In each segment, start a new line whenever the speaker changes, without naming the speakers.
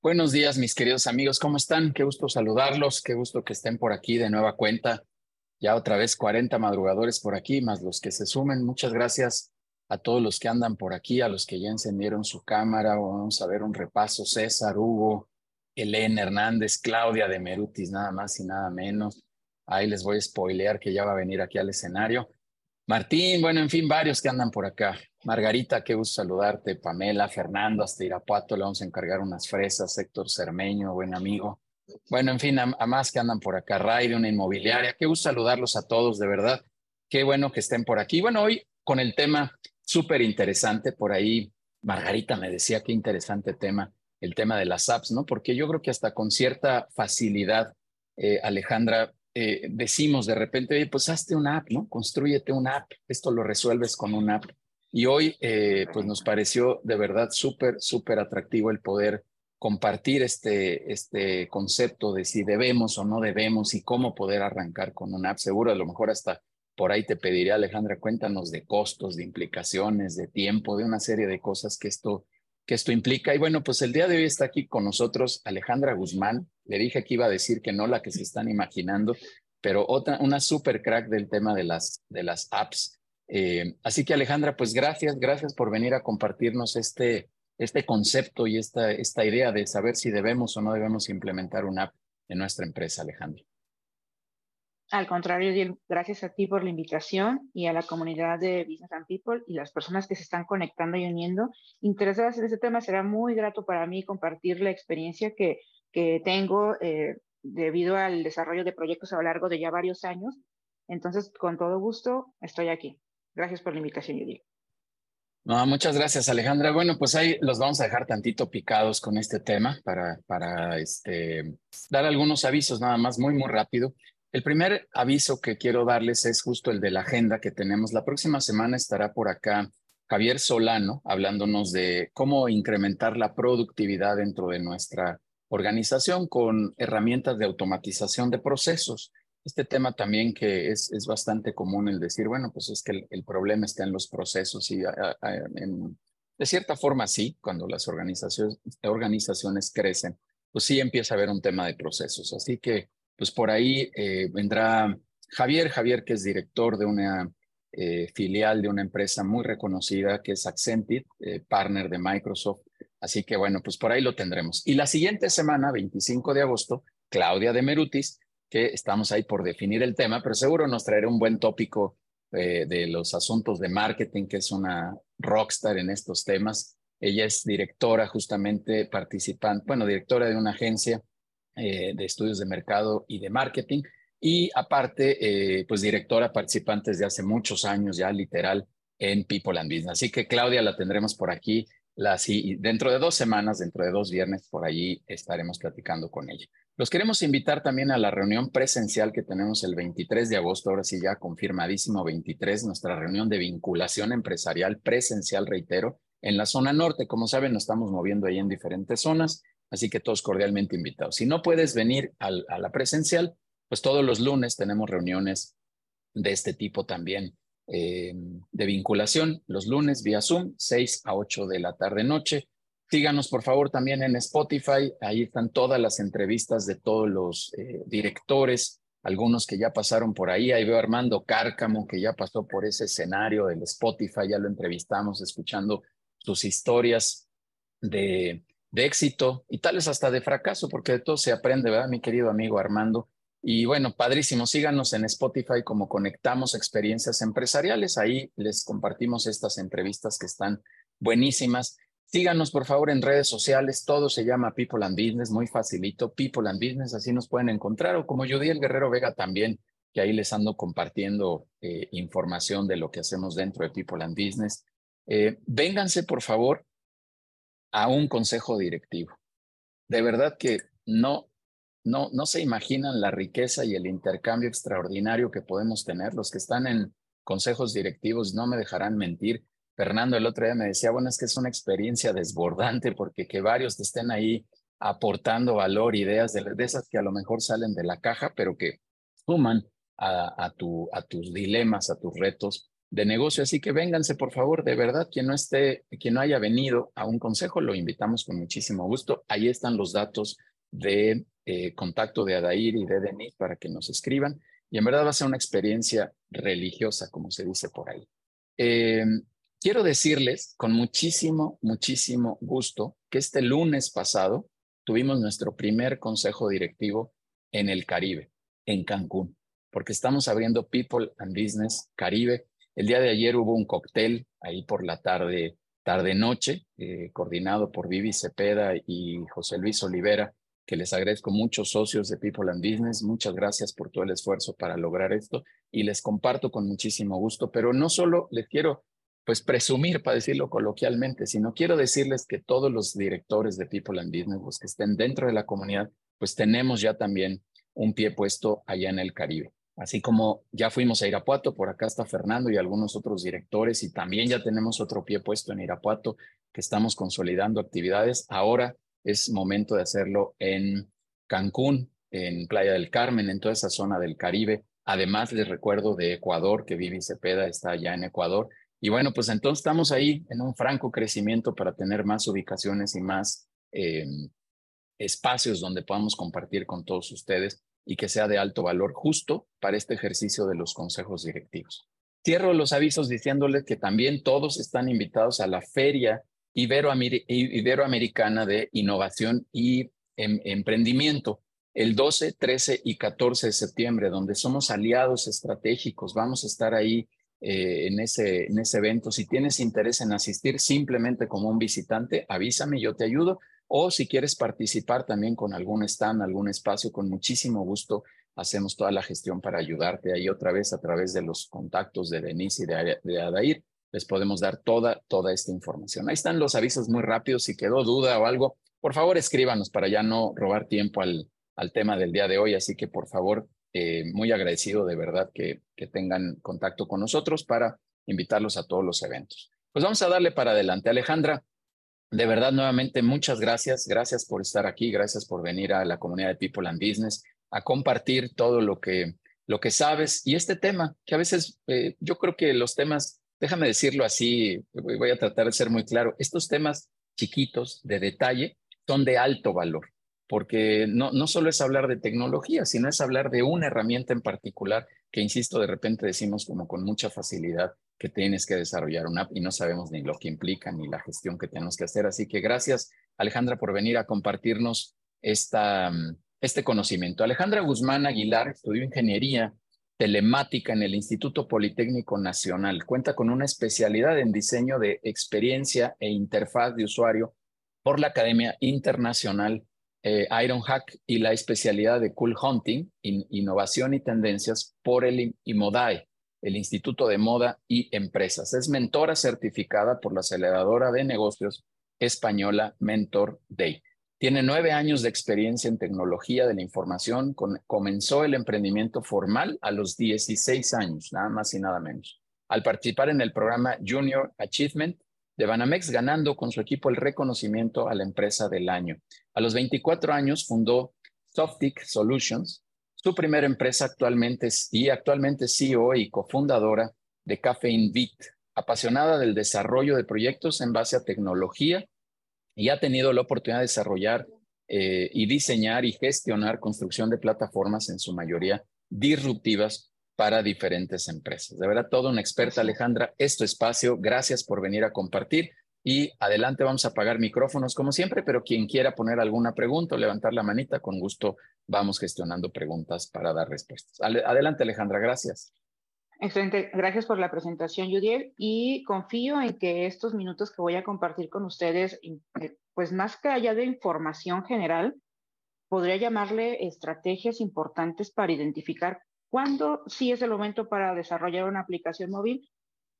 Buenos días, mis queridos amigos. ¿Cómo están? Qué gusto saludarlos. Qué gusto que estén por aquí de nueva cuenta. Ya otra vez 40 madrugadores por aquí, más los que se sumen. Muchas gracias a todos los que andan por aquí, a los que ya encendieron su cámara. Vamos a ver un repaso. César, Hugo, Elena Hernández, Claudia de Merutis, nada más y nada menos. Ahí les voy a spoilear que ya va a venir aquí al escenario. Martín, bueno, en fin, varios que andan por acá. Margarita, qué gusto saludarte. Pamela, Fernando, hasta Irapuato, le vamos a encargar unas fresas. Héctor Cermeño, buen amigo. Bueno, en fin, a, más que andan por acá. Ray de una inmobiliaria, qué gusto saludarlos a todos, de verdad. Qué bueno que estén por aquí. Bueno, hoy con el tema súper interesante, por ahí Margarita me decía qué interesante tema, el tema de las apps, ¿no? Porque yo creo que hasta con cierta facilidad, eh, Alejandra, eh, decimos de repente, pues hazte una app, ¿no? Construyete una app, esto lo resuelves con una app. Y hoy, eh, pues nos pareció de verdad súper, súper atractivo el poder compartir este, este concepto de si debemos o no debemos y cómo poder arrancar con una app. Seguro, a lo mejor hasta por ahí te pediría, Alejandra, cuéntanos de costos, de implicaciones, de tiempo, de una serie de cosas que esto, que esto implica. Y bueno, pues el día de hoy está aquí con nosotros Alejandra Guzmán, le dije que iba a decir que no la que se están imaginando, pero otra, una super crack del tema de las, de las apps. Eh, así que Alejandra, pues gracias, gracias por venir a compartirnos este, este concepto y esta, esta idea de saber si debemos o no debemos implementar una app en nuestra empresa, Alejandra.
Al contrario, gracias a ti por la invitación y a la comunidad de Business and People y las personas que se están conectando y uniendo interesadas en este tema. Será muy grato para mí compartir la experiencia que que tengo eh, debido al desarrollo de proyectos a lo largo de ya varios años. Entonces, con todo gusto, estoy aquí. Gracias por la invitación, Yuri.
Muchas gracias, Alejandra. Bueno, pues ahí los vamos a dejar tantito picados con este tema para, para este, dar algunos avisos nada más, muy, muy rápido. El primer aviso que quiero darles es justo el de la agenda que tenemos. La próxima semana estará por acá Javier Solano hablándonos de cómo incrementar la productividad dentro de nuestra organización con herramientas de automatización de procesos. Este tema también que es, es bastante común el decir, bueno, pues es que el, problema está en los procesos y de cierta forma sí, cuando las organizaciones, organizaciones crecen, pues sí empieza a haber un tema de procesos. Así que, pues por ahí eh, vendrá Javier, Javier que es director de una eh, filial de una empresa muy reconocida que es Accented, eh, partner de Microsoft Así que bueno, pues por ahí lo tendremos. Y la siguiente semana, 25 de agosto, Claudia de Merutis, que estamos ahí por definir el tema, pero seguro nos traerá un buen tópico eh, de los asuntos de marketing, que es una rockstar en estos temas. Ella es directora, justamente participante, bueno, directora de una agencia eh, de estudios de mercado y de marketing. Y aparte, eh, pues directora participante desde hace muchos años ya, literal, en People and Business. Así que Claudia la tendremos por aquí dentro de dos semanas, dentro de dos viernes, por allí estaremos platicando con ella. Los queremos invitar también a la reunión presencial que tenemos el 23 de agosto, ahora sí ya confirmadísimo 23, nuestra reunión de vinculación empresarial presencial, reitero, en la zona norte. Como saben, nos estamos moviendo ahí en diferentes zonas, así que todos cordialmente invitados. Si no puedes venir a la presencial, pues todos los lunes tenemos reuniones de este tipo también eh, de vinculación los lunes vía Zoom, 6 a 8 de la tarde noche. Síganos por favor también en Spotify, ahí están todas las entrevistas de todos los eh, directores, algunos que ya pasaron por ahí, ahí veo a Armando Cárcamo que ya pasó por ese escenario del Spotify, ya lo entrevistamos escuchando sus historias de, de éxito y tales hasta de fracaso, porque de todo se aprende, ¿verdad, mi querido amigo Armando? Y bueno, padrísimo, síganos en Spotify como Conectamos Experiencias Empresariales. Ahí les compartimos estas entrevistas que están buenísimas. Síganos por favor en redes sociales, todo se llama People and Business, muy facilito, People and Business, así nos pueden encontrar, o como el Guerrero Vega también, que ahí les ando compartiendo eh, información de lo que hacemos dentro de People and Business. Eh, vénganse por favor a un consejo directivo. De verdad que no no, no se imaginan la riqueza y el intercambio extraordinario que podemos tener. Los que están en consejos directivos no me dejarán mentir. Fernando el otro día me decía, bueno, es que es una experiencia desbordante porque que varios te estén ahí aportando valor, ideas de, esas que a lo mejor salen de la caja, pero que suman a, tu, a tus dilemas, a tus retos, de negocio. Así que vénganse, por favor, de verdad, quien no esté, quien no haya venido a un consejo, lo invitamos con muchísimo gusto. Ahí están los datos de eh, contacto de Adair y de Denis para que nos escriban. Y en verdad va a ser una experiencia religiosa, como se dice por ahí. Eh, quiero decirles con muchísimo, muchísimo gusto que este lunes pasado tuvimos nuestro primer consejo directivo en el Caribe, en Cancún, porque estamos abriendo People and Business Caribe. El día de ayer hubo un cóctel ahí por la tarde, tarde-noche, eh, coordinado por Vivi Cepeda y José Luis Olivera, que les agradezco mucho, socios de People and Business. Muchas gracias por todo el esfuerzo para lograr esto y les comparto con muchísimo gusto, pero no solo les quiero pues presumir, para decirlo coloquialmente, sino quiero decirles que todos los directores de People and Business, que estén dentro de la comunidad, pues tenemos ya también un pie puesto allá en el Caribe. Así como ya fuimos a Irapuato, por acá está Fernando y algunos otros directores y también ya tenemos otro pie puesto en Irapuato que estamos consolidando actividades. Ahora es momento de hacerlo en Cancún, en Playa del Carmen, en toda esa zona del Caribe. Además, les recuerdo de Ecuador, que Vivi Cepeda está allá en Ecuador. Y bueno, pues entonces estamos ahí en un franco crecimiento para tener más ubicaciones y más eh, espacios donde podamos compartir con todos ustedes y que sea de alto valor justo para este ejercicio de los consejos directivos. Cierro los avisos diciéndoles que también todos están invitados a la Feria Iberoamericana de Innovación y em, Emprendimiento el 12, 13 y 14 de septiembre, donde somos aliados estratégicos. Vamos a estar ahí eh, en, ese, en ese evento. Si tienes interés en asistir simplemente como un visitante, avísame, yo te ayudo o si quieres participar también con algún stand, algún espacio, con muchísimo gusto hacemos toda la gestión para ayudarte ahí otra vez a través de los contactos de Denise y de, Adair. Les podemos dar toda, toda esta información. Ahí están los avisos muy rápidos. Si quedó duda o algo, por favor escríbanos para ya no robar tiempo al, al tema del día de hoy. Así que por favor, eh, muy agradecido de verdad que, que tengan contacto con nosotros para invitarlos a todos los eventos. Pues vamos a darle para adelante. Alejandra, de verdad, nuevamente, muchas gracias. Gracias por estar aquí, gracias por venir a la comunidad de People and Business, a compartir todo lo que, lo que sabes y este tema, que a veces eh, yo creo que los temas, déjame decirlo así, voy a tratar de ser muy claro, estos temas chiquitos, de detalle, son de alto valor, porque no, no solo es hablar de tecnología, sino es hablar de una herramienta en particular que, insisto, de repente decimos como con mucha facilidad que tienes que desarrollar una app y no sabemos ni lo que implica ni la gestión que tenemos que hacer. Así que gracias, Alejandra, por venir a compartirnos esta, mm, este conocimiento. Alejandra Guzmán Aguilar estudió ingeniería telemática en el Instituto Politécnico Nacional. Cuenta con una especialidad en diseño de experiencia e interfaz de usuario por la Academia Internacional eh, Ironhack y la especialidad de Cool Hunting, Innovación y Tendencias por el IMODAE el Instituto de Moda y Empresas. Es mentora certificada por la aceleradora de negocios española Mentor Day. Tiene nueve años de experiencia en tecnología de la información. comenzó el emprendimiento formal a los 16 años, nada más y nada menos. Al participar en el programa Junior Achievement de Banamex, ganando con su equipo el reconocimiento a la empresa del año. A los 24 años fundó Softic Solutions, su primera empresa actualmente y actualmente CEO y cofundadora de Caffeine Beat, apasionada del desarrollo de proyectos en base a tecnología y ha tenido la oportunidad de desarrollar eh, y diseñar y gestionar construcción de plataformas en su mayoría disruptivas para diferentes empresas. De verdad, todo una experta, Alejandra. Este espacio, gracias por venir a compartir. Y adelante vamos a apagar micrófonos como siempre, pero quien quiera poner alguna pregunta o levantar la manita, con gusto vamos gestionando preguntas para dar respuestas. Adelante Alejandra, gracias.
Excelente, gracias por la presentación, Judiel, y confío en que estos minutos que voy a compartir con ustedes, eh, pues más que allá de información general, podría llamarle estrategias importantes para identificar cuándo sí es el momento para desarrollar una aplicación móvil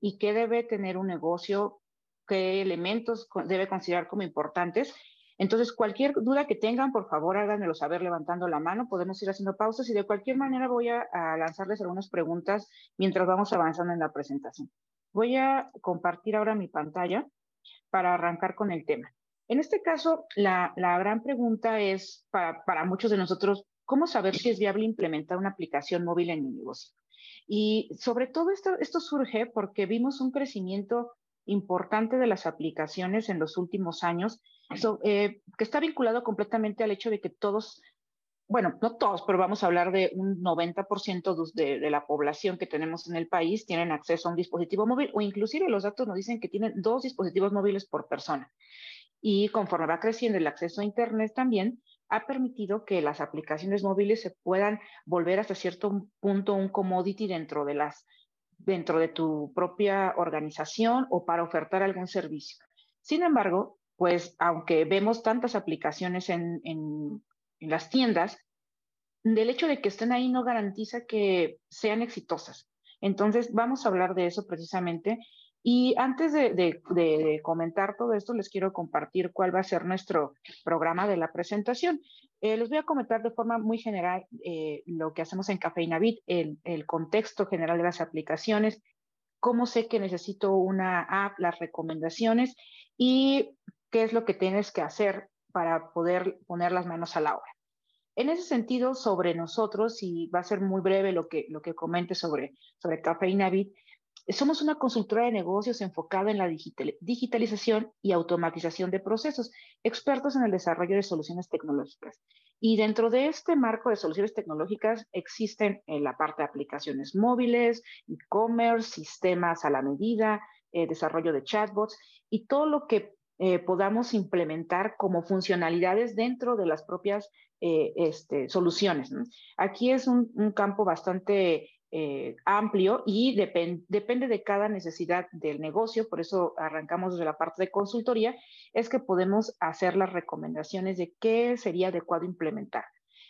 y qué debe tener un negocio qué elementos debe considerar como importantes. Entonces, cualquier duda que tengan, por favor, háganmelo saber levantando la mano. Podemos ir haciendo pausas y de cualquier manera voy a, lanzarles algunas preguntas mientras vamos avanzando en la presentación. Voy a compartir ahora mi pantalla para arrancar con el tema. En este caso, la, gran pregunta es para, para muchos de nosotros, ¿cómo saber si es viable implementar una aplicación móvil en mi negocio? Y sobre todo esto, surge porque vimos un crecimiento importante de las aplicaciones en los últimos años, eh, que está vinculado completamente al hecho de que todos, bueno, no todos, pero vamos a hablar de un 90% de, de, la población que tenemos en el país tienen acceso a un dispositivo móvil o inclusive los datos nos dicen que tienen dos dispositivos móviles por persona. Y conforme va creciendo el acceso a Internet también, ha permitido que las aplicaciones móviles se puedan volver hasta cierto punto un commodity dentro de las dentro de tu propia organización o para ofertar algún servicio. Sin embargo, pues aunque vemos tantas aplicaciones en, en, en las tiendas, del hecho de que estén ahí no garantiza que sean exitosas. Entonces, vamos a hablar de eso precisamente y antes de, comentar todo esto, les quiero compartir cuál va a ser nuestro programa de la presentación. Eh, les voy a comentar de forma muy general eh, lo que hacemos en Cafeinavit, el, el contexto general de las aplicaciones, cómo sé que necesito una app, las recomendaciones y qué es lo que tienes que hacer para poder poner las manos a la obra. En ese sentido, sobre nosotros, y va a ser muy breve lo que, lo que comente sobre, sobre Cafeinavit, somos una consultora de negocios enfocada en la digitalización y automatización de procesos, expertos en el desarrollo de soluciones tecnológicas. Y dentro de este marco de soluciones tecnológicas existen en la parte de aplicaciones móviles, e-commerce, sistemas a la medida, eh, desarrollo de chatbots y todo lo que eh, podamos implementar como funcionalidades dentro de las propias eh, este, soluciones. Aquí es un, un campo bastante eh, amplio y depende de cada necesidad del negocio, por eso arrancamos desde la parte de consultoría, es que podemos hacer las recomendaciones de qué sería adecuado implementar.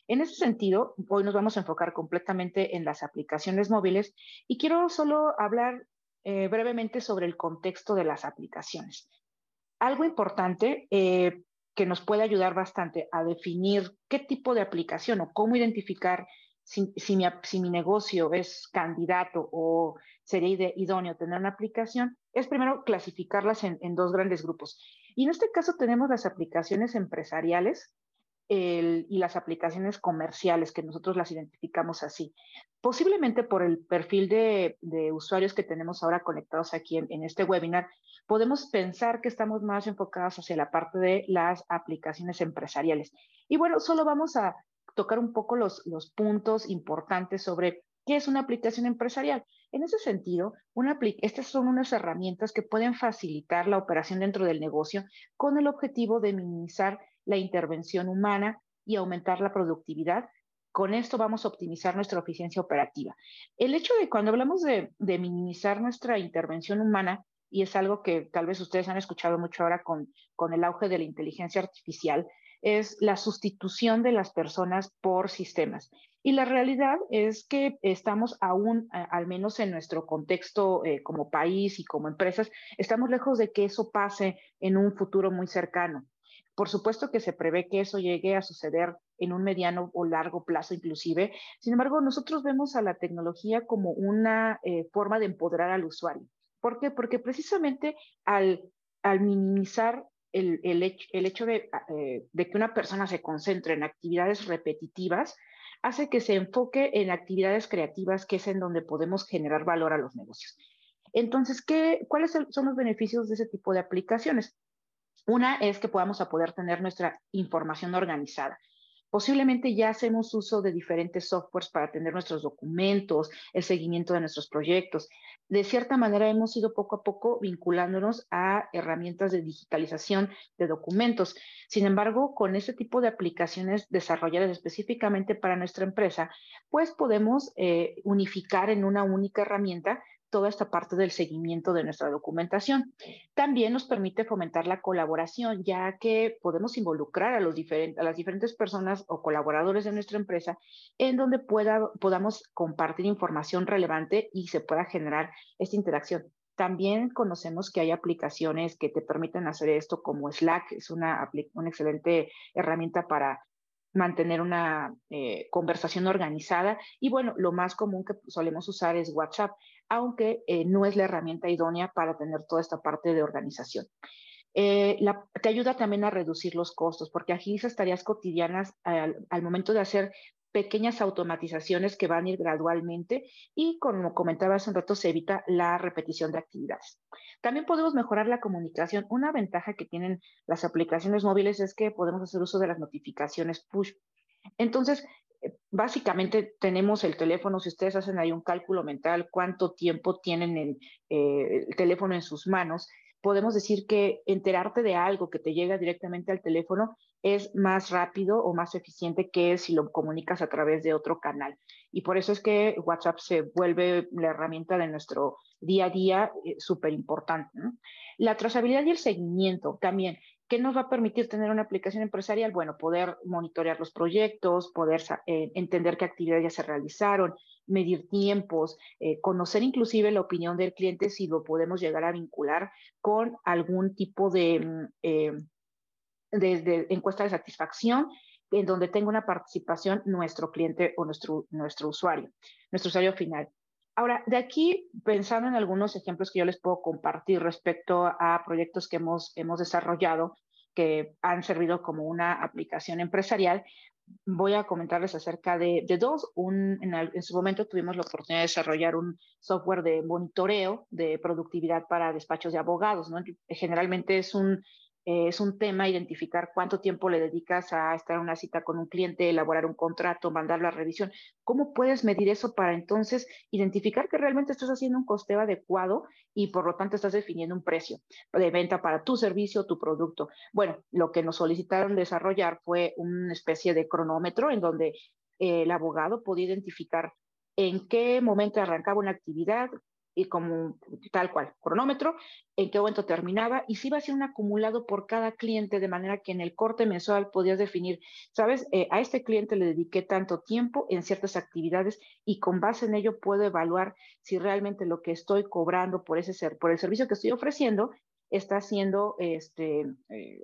En ese sentido, hoy nos vamos a enfocar completamente en las aplicaciones móviles y quiero solo hablar eh, brevemente sobre el contexto de las aplicaciones. Algo importante eh, que nos puede ayudar bastante a definir qué tipo de aplicación o cómo identificar si, mi, negocio es candidato o sería idóneo tener una aplicación, es primero clasificarlas en, dos grandes grupos. Y en este caso tenemos las aplicaciones empresariales y las aplicaciones comerciales, que nosotros las identificamos así. Posiblemente por el perfil de, usuarios que tenemos ahora conectados aquí en este webinar, podemos pensar que estamos más enfocados hacia la parte de las aplicaciones empresariales. Y bueno, solo vamos a tocar un poco los, los puntos importantes sobre qué es una aplicación empresarial. En ese sentido, una, estas son unas herramientas que pueden facilitar la operación dentro del negocio con el objetivo de minimizar la intervención humana y aumentar la productividad. Con esto vamos a optimizar nuestra eficiencia operativa. El hecho de cuando hablamos de, de minimizar nuestra intervención humana, y es algo que tal vez ustedes han escuchado mucho ahora con, con el auge de la inteligencia artificial, es la sustitución de las personas por sistemas. Y la realidad es que estamos aún, al menos en nuestro contexto eh, como país y como empresas, estamos lejos de que eso pase en un futuro muy cercano. Por supuesto que se prevé que eso llegue a suceder en un mediano o largo plazo inclusive. Sin embargo, nosotros vemos a la tecnología como una eh, forma de empoderar al usuario. ¿Por qué? Porque precisamente al, al minimizar el, hecho, ah, eh, de, que una persona se concentre en actividades repetitivas hace que se enfoque en actividades creativas, que es en donde podemos generar valor a los negocios. Entonces, ¿qué, ¿cuáles son los beneficios de ese tipo de aplicaciones? Una es que podamos a poder tener nuestra información organizada. Posiblemente ya hacemos uso de diferentes softwares para tener nuestros documentos, el seguimiento de nuestros proyectos. De cierta manera hemos ido poco a poco vinculándonos a herramientas de digitalización de documentos. Sin embargo, con este tipo de aplicaciones desarrolladas específicamente para nuestra empresa, pues podemos eh, unificar en una única herramienta toda esta parte del seguimiento de nuestra documentación. También nos permite fomentar la colaboración, ya que podemos involucrar a, los a las diferentes personas o colaboradores de nuestra empresa en donde pueda, podamos compartir información relevante y se pueda generar esta interacción. También conocemos que hay aplicaciones que te permiten hacer esto, como Slack, es una, una excelente herramienta para mantener una eh, conversación organizada. Y bueno, lo más común que solemos usar es WhatsApp, aunque eh, no es la herramienta idónea para tener toda esta parte de organización. Eh, te ayuda también a reducir los costos, porque agiliza tareas cotidianas al, momento de hacer pequeñas automatizaciones que van a ir gradualmente y, como comentaba hace un rato, se evita la repetición de actividades. También podemos mejorar la comunicación. Una ventaja que tienen las aplicaciones móviles es que podemos hacer uso de las notificaciones push. Entonces, básicamente tenemos el teléfono, si ustedes hacen ahí un cálculo mental, cuánto tiempo tienen el, eh, el teléfono en sus manos, podemos decir que enterarte de algo que te llega directamente al teléfono es más rápido o más eficiente que si lo comunicas a través de otro canal. Y por eso es que WhatsApp se vuelve la herramienta de nuestro día a día eh, súper importante. La trazabilidad y el seguimiento también. ¿Qué nos va a permitir tener una aplicación empresarial? Bueno, poder monitorear los proyectos, poder eh, entender qué actividades ya se realizaron, medir tiempos, eh, conocer inclusive la opinión del cliente si lo podemos llegar a vincular con algún tipo de, mm, eh, de, encuesta de satisfacción en donde tenga una participación nuestro cliente o nuestro, nuestro usuario, nuestro usuario final. Ahora, de aquí, pensando en algunos ejemplos que yo les puedo compartir respecto a proyectos que hemos, hemos desarrollado, que han servido como una aplicación empresarial, voy a comentarles acerca de, dos. Un, en, su momento tuvimos la oportunidad de desarrollar un software de monitoreo de productividad para despachos de abogados. ¿no? Generalmente es un eh, es un tema identificar cuánto tiempo le dedicas a estar en una cita con un cliente, elaborar un contrato, mandarlo a revisión. ¿Cómo puedes medir eso para entonces identificar que realmente estás haciendo un costeo adecuado y por lo tanto estás definiendo un precio de venta para tu servicio, tu producto? Bueno, lo que nos solicitaron desarrollar fue una especie de cronómetro en donde el abogado podía identificar en qué momento arrancaba una actividad, y como tal cual, cronómetro, en qué momento terminaba y si iba a ser un acumulado por cada cliente, de manera que en el corte mensual podías definir, sabes, eh, a este cliente le dediqué tanto tiempo en ciertas actividades y con base en ello puedo evaluar si realmente lo que estoy cobrando por, ese ser, por el servicio que estoy ofreciendo está siendo este, eh,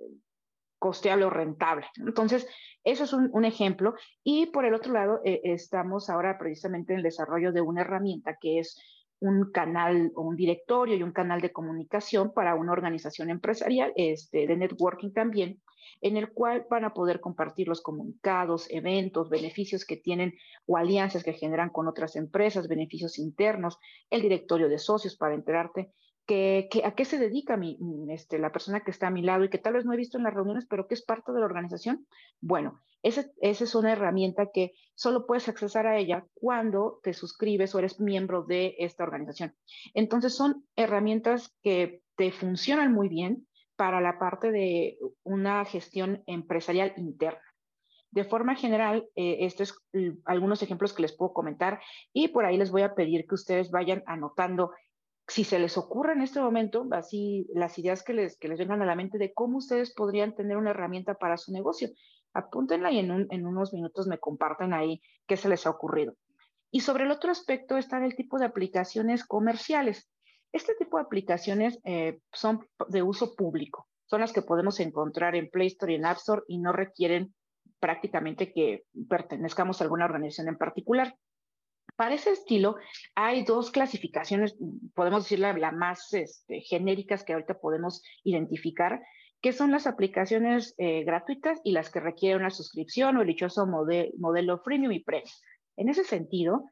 costeable o rentable. Entonces, eso es un, ejemplo. Y por el otro lado, eh, estamos ahora precisamente en el desarrollo de una herramienta que es un canal o un directorio y un canal de comunicación para una organización empresarial, este, de networking también, en el cual van a poder compartir los comunicados, eventos, beneficios que tienen o alianzas que generan con otras empresas, beneficios internos, el directorio de socios para enterarte que, a qué se dedica mi, este, la persona que está a mi lado y que tal vez no he visto en las reuniones, pero que es parte de la organización. Bueno, esa es una herramienta que solo puedes accesar a ella cuando te suscribes o eres miembro de esta organización. Entonces son herramientas que te funcionan muy bien para la parte de una gestión empresarial interna. De forma general, eh, estos es algunos ejemplos que les puedo comentar y por ahí les voy a pedir que ustedes vayan anotando si se les ocurre en este momento, así las ideas que les, que les vengan a la mente de cómo ustedes podrían tener una herramienta para su negocio, apúntenla y en, en unos minutos me comparten ahí qué se les ha ocurrido. Y sobre el otro aspecto está el tipo de aplicaciones comerciales. Este tipo de aplicaciones eh, son de uso público, son las que podemos encontrar en Play Store y en App Store y no requieren prácticamente que pertenezcamos a alguna organización en particular. Para ese estilo hay dos clasificaciones, podemos decir la, más este, genéricas que ahorita podemos identificar, que son las aplicaciones eh, gratuitas y las que requieren una suscripción o el dichoso modelo freemium y premium. En ese sentido,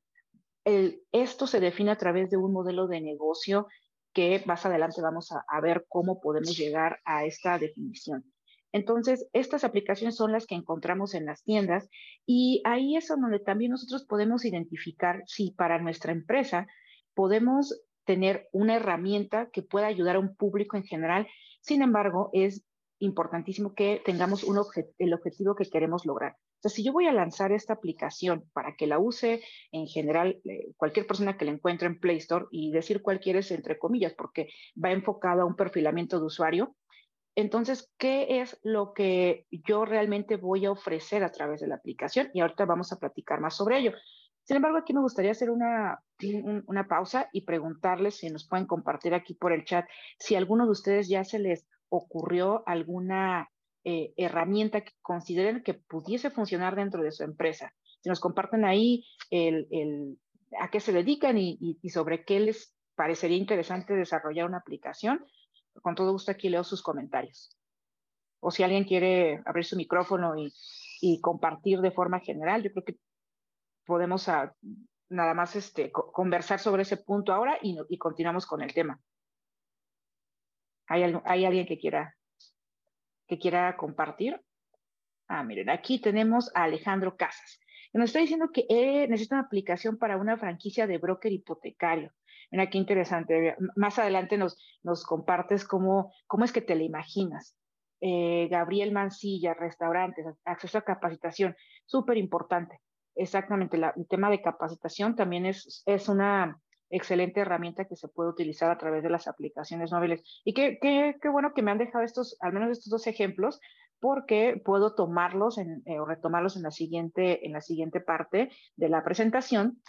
esto se define a través de un modelo de negocio que más adelante vamos a ver cómo podemos llegar a esta definición. Entonces, estas aplicaciones son las que encontramos en las tiendas y ahí es donde también nosotros podemos identificar si para nuestra empresa podemos tener una herramienta que pueda ayudar a un público en general. Sin embargo, es importantísimo que tengamos el objetivo que queremos lograr. Sea, si yo voy a lanzar esta aplicación para que la use en general eh, cualquier persona que la encuentre en Play Store y decir cualquiera es entre comillas, porque va enfocado a un perfilamiento de usuario, entonces, ¿qué es lo que yo realmente voy a ofrecer a través de la aplicación? Y ahorita vamos a platicar más sobre ello. Sin embargo, aquí me gustaría hacer una, una pausa y preguntarles si nos pueden compartir aquí por el chat si a alguno de ustedes ya se les ocurrió alguna eh, herramienta que consideren que pudiese funcionar dentro de su empresa. Si nos comparten ahí el, a qué se dedican y sobre qué les parecería interesante desarrollar una aplicación, con todo gusto aquí leo sus comentarios. O si alguien quiere abrir su micrófono y, compartir de forma general, yo creo que podemos ah, nada más este, conversar sobre ese punto ahora y, continuamos con el tema. ¿Hay, ¿Hay, alguien que quiera, que quiera compartir? Ah, miren, aquí tenemos a Alejandro Casas, nos está diciendo que eh, necesita una aplicación para una franquicia de broker hipotecario. Mira, qué interesante. Más adelante nos, nos compartes cómo, cómo es que te la imaginas. Eh, Gabriel Mancilla, restaurantes, acceso a capacitación, súper importante. Exactamente, el tema de capacitación también es, es una excelente herramienta que se puede utilizar a través de las aplicaciones móviles. Y qué, qué, qué bueno que me han dejado estos, al menos estos dos ejemplos, porque puedo tomarlos en, eh, o retomarlos en la, siguiente, en la siguiente parte de la presentación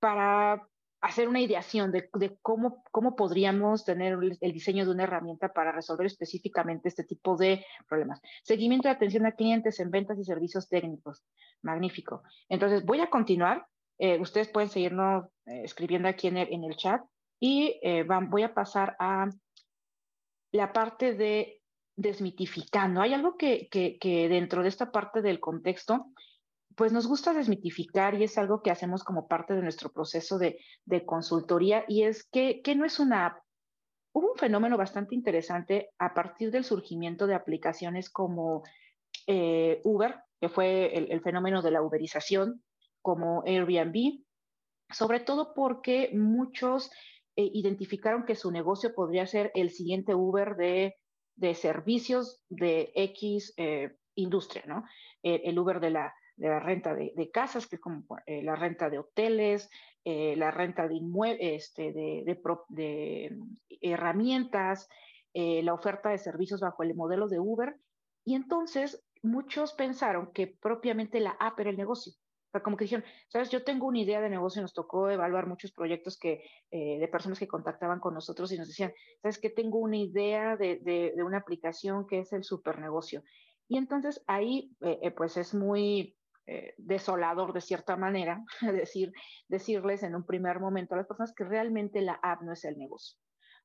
para hacer una ideación de, cómo, cómo podríamos tener el diseño de una herramienta para resolver específicamente este tipo de problemas. Seguimiento de atención a clientes en ventas y servicios técnicos. Magnífico. Entonces, voy a continuar. Eh, ustedes pueden seguirnos eh, escribiendo aquí en el, en el chat y eh, van, voy a pasar a la parte de desmitificando. Hay algo que, que, que dentro de esta parte del contexto pues nos gusta desmitificar y es algo que hacemos como parte de nuestro proceso de, consultoría y es que, no es una app. Hubo un fenómeno bastante interesante a partir del surgimiento de aplicaciones como eh, Uber, que fue el, fenómeno de la uberización, como Airbnb, sobre todo porque muchos eh, identificaron que su negocio podría ser el siguiente Uber de, servicios de X eh, industria, ¿no? el Uber de la, de la renta de, casas, que es como eh, la renta de hoteles, eh, la renta de este, de, herramientas, eh, la oferta de servicios bajo el modelo de Uber. Y entonces muchos pensaron que propiamente la app era el negocio. O sea, como que dijeron, sabes, yo tengo una idea de negocio, nos tocó evaluar muchos proyectos que, de personas que contactaban con nosotros y nos decían, sabes que tengo una idea de, de, una aplicación que es el super negocio. Y entonces ahí, pues es muy eh, desolador de cierta manera, decir, decirles en un primer momento a las personas que realmente la app no es el negocio.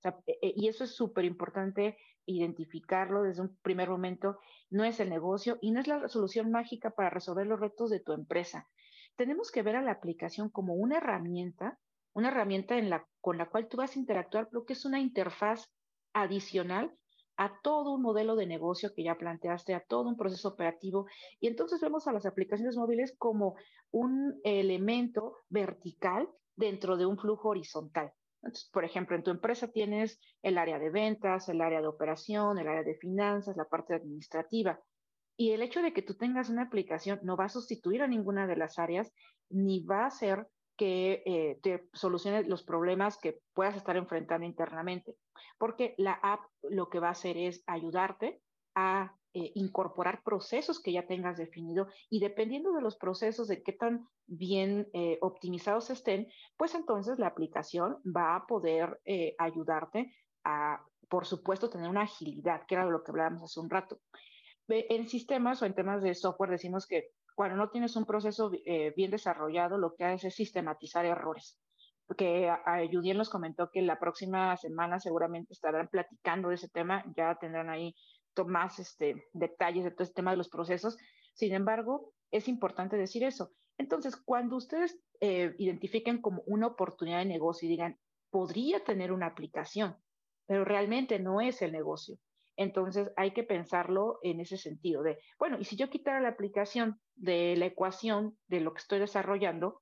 E, e, y eso es súper importante identificarlo desde un primer momento. No es el negocio y no es la solución mágica para resolver los retos de tu empresa. Tenemos que ver a la aplicación como una herramienta, una herramienta con la cual tú vas a interactuar, pero que es una interfaz adicional a todo un modelo de negocio que ya planteaste, a todo un proceso operativo. Y entonces vemos a las aplicaciones móviles como un elemento vertical dentro de un flujo horizontal. Por ejemplo, en tu empresa tienes el área de ventas, el área de operación, el área de finanzas, la parte administrativa. Y el hecho de que tú tengas una aplicación no va a sustituir a ninguna de las áreas, ni va a hacer que eh, te solucione los problemas que puedas estar enfrentando internamente. Porque la app lo que va a hacer es ayudarte a eh, incorporar procesos que ya tengas definido y dependiendo de los procesos, de qué tan bien eh, optimizados estén, pues entonces la aplicación va a poder ayudarte a, por supuesto, tener una agilidad, que era lo que hablábamos hace un rato. En sistemas o en temas de software decimos que cuando no tienes un proceso eh, bien desarrollado, lo que haces es sistematizar errores. Porque a, Judien nos comentó que la próxima semana seguramente estarán platicando de ese tema, ya tendrán ahí más este, detalles de todo este tema de los procesos. Sin embargo, es importante decir eso. Entonces, cuando ustedes eh, identifiquen como una oportunidad de negocio y digan, podría tener una aplicación, pero realmente no es el negocio. Entonces hay que pensarlo en ese sentido de, bueno, y si yo quitara la aplicación de la ecuación de lo que estoy desarrollando,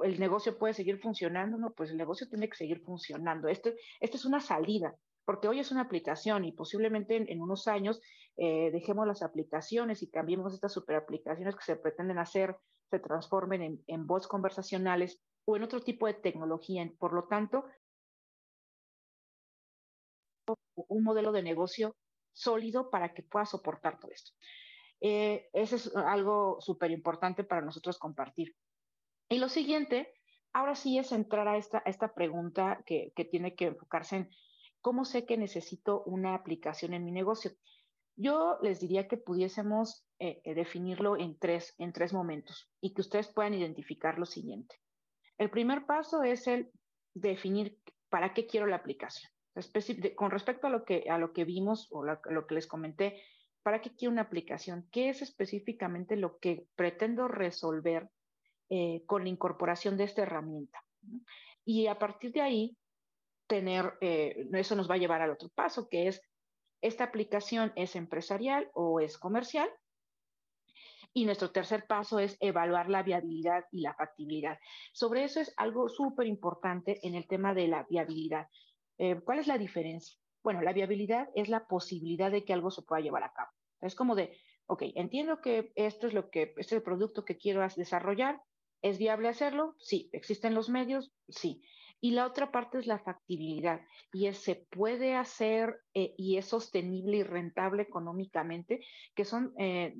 el negocio puede seguir funcionando, no, pues el negocio tiene que seguir funcionando. Esto, esto es una salida, porque hoy es una aplicación y posiblemente en, unos años eh, dejemos las aplicaciones y cambiemos estas super aplicaciones que se pretenden hacer, se transformen en, en bots conversacionales o en otro tipo de tecnología. Por lo tanto, un modelo de negocio sólido para que pueda soportar todo esto. Eh, eso es algo súper importante para nosotros compartir. Y lo siguiente, ahora sí es entrar a esta, pregunta que, tiene que enfocarse en cómo sé que necesito una aplicación en mi negocio. Yo les diría que pudiésemos eh, eh, definirlo en tres, en tres momentos y que ustedes puedan identificar lo siguiente. El primer paso es el definir para qué quiero la aplicación con respecto a lo que, a lo que vimos o lo que les comenté, ¿para qué quiero una aplicación? ¿Qué es específicamente lo que pretendo resolver eh, con la incorporación de esta herramienta. Y a partir de ahí, tener, eh, eso nos va a llevar al otro paso, que es, esta aplicación es empresarial o es comercial. Y nuestro tercer paso es evaluar la viabilidad y la factibilidad. Sobre eso es algo súper importante en el tema de la viabilidad. Eh, ¿Cuál es la diferencia? Bueno, la viabilidad es la posibilidad de que algo se pueda llevar a cabo. Es como de, ok, entiendo que esto es lo que, este es el producto que quiero desarrollar, ¿es viable hacerlo? Sí. ¿Existen los medios? Sí. Y la otra parte es la factibilidad, y es, se puede hacer eh, y es sostenible y rentable económicamente, que son eh,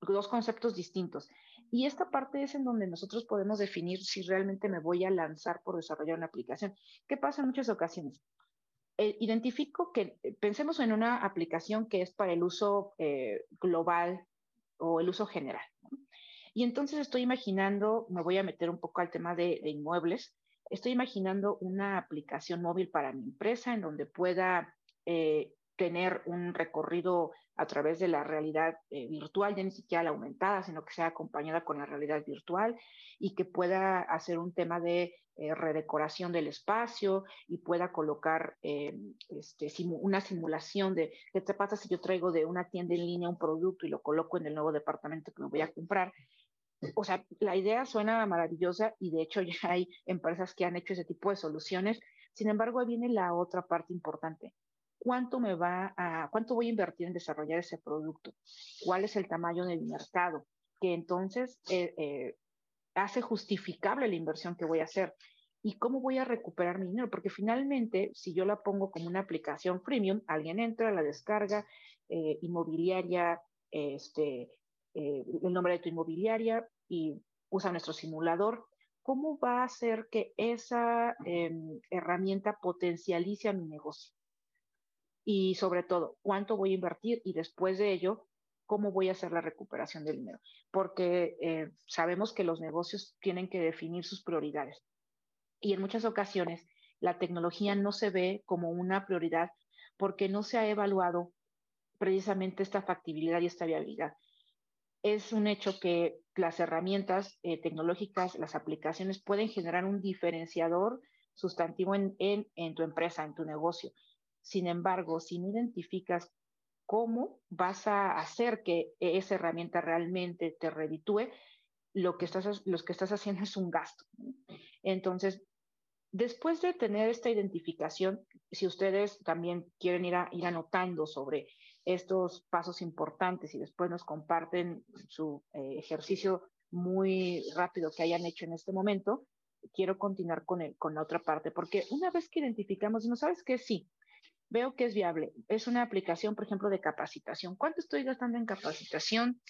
dos conceptos distintos. Y esta parte es en donde nosotros podemos definir si realmente me voy a lanzar por desarrollar una aplicación. ¿Qué pasa en muchas ocasiones? Eh, identifico que eh, pensemos en una aplicación que es para el uso eh, global o el uso general. Y entonces estoy imaginando, me voy a meter un poco al tema de, de, inmuebles, estoy imaginando una aplicación móvil para mi empresa en donde pueda tener un recorrido a través de la realidad eh, virtual, ya ni siquiera la aumentada, sino que sea acompañada con la realidad virtual y que pueda hacer un tema de eh, redecoración del espacio y pueda colocar eh, este, una simulación de qué te pasa si yo traigo de una tienda en línea un producto y lo coloco en el nuevo departamento que me voy a comprar. O sea, la idea suena maravillosa y de hecho ya hay empresas que han hecho ese tipo de soluciones. Sin embargo, ahí viene la otra parte importante cuánto me va cuánto voy a invertir en desarrollar ese producto, cuál es el tamaño del mercado, que entonces eh, eh, hace justificable la inversión que voy a hacer y cómo voy a recuperar mi dinero, porque finalmente si yo la pongo como una aplicación premium, alguien entra, la descarga, eh, inmobiliaria, este, el nombre de tu inmobiliaria y usa nuestro simulador, ¿cómo va a hacer que esa em, herramienta potencialice a mi negocio? Y sobre todo, cuánto voy a invertir y después de ello, cómo voy a hacer la recuperación del dinero. Porque eh, sabemos que los negocios tienen que definir sus prioridades. Y en muchas ocasiones la tecnología no se ve como una prioridad porque no se ha evaluado precisamente esta factibilidad y esta viabilidad. Es un hecho que las herramientas eh, tecnológicas, las aplicaciones pueden generar un diferenciador sustantivo en, en tu empresa, en tu negocio. Sin embargo, si no identificas cómo vas a hacer que esa herramienta realmente te reditúe, lo que estás, lo que estás haciendo es un gasto. Entonces, después de tener esta identificación, si ustedes también quieren ir, ir anotando sobre estos pasos importantes y después nos comparten su eh, ejercicio muy rápido que hayan hecho en este momento, quiero continuar con, el, con la otra parte, porque una vez que identificamos, ¿no sabes qué? Sí, veo que es viable. Es una aplicación, por ejemplo, de capacitación. ¿Cuánto estoy gastando en capacitación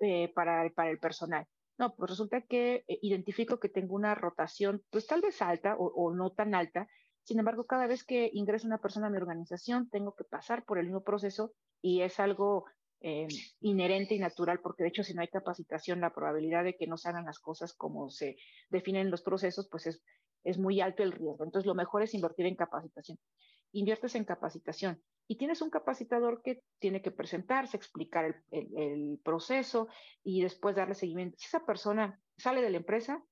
eh, para, para el personal? No, pues resulta que eh, identifico que tengo una rotación, pues tal vez alta o, no tan alta. Sin embargo, cada vez que ingresa una persona a mi organización, tengo que pasar por el mismo proceso y es algo eh, inherente y natural, porque de hecho si no hay capacitación, la probabilidad de que no se hagan las cosas como se definen los procesos, pues es, es muy alto el riesgo. Entonces, lo mejor es invertir en capacitación inviertes en capacitación y tienes un capacitador que tiene que presentarse, explicar el, proceso y después darle seguimiento. Si esa persona sale de la empresa,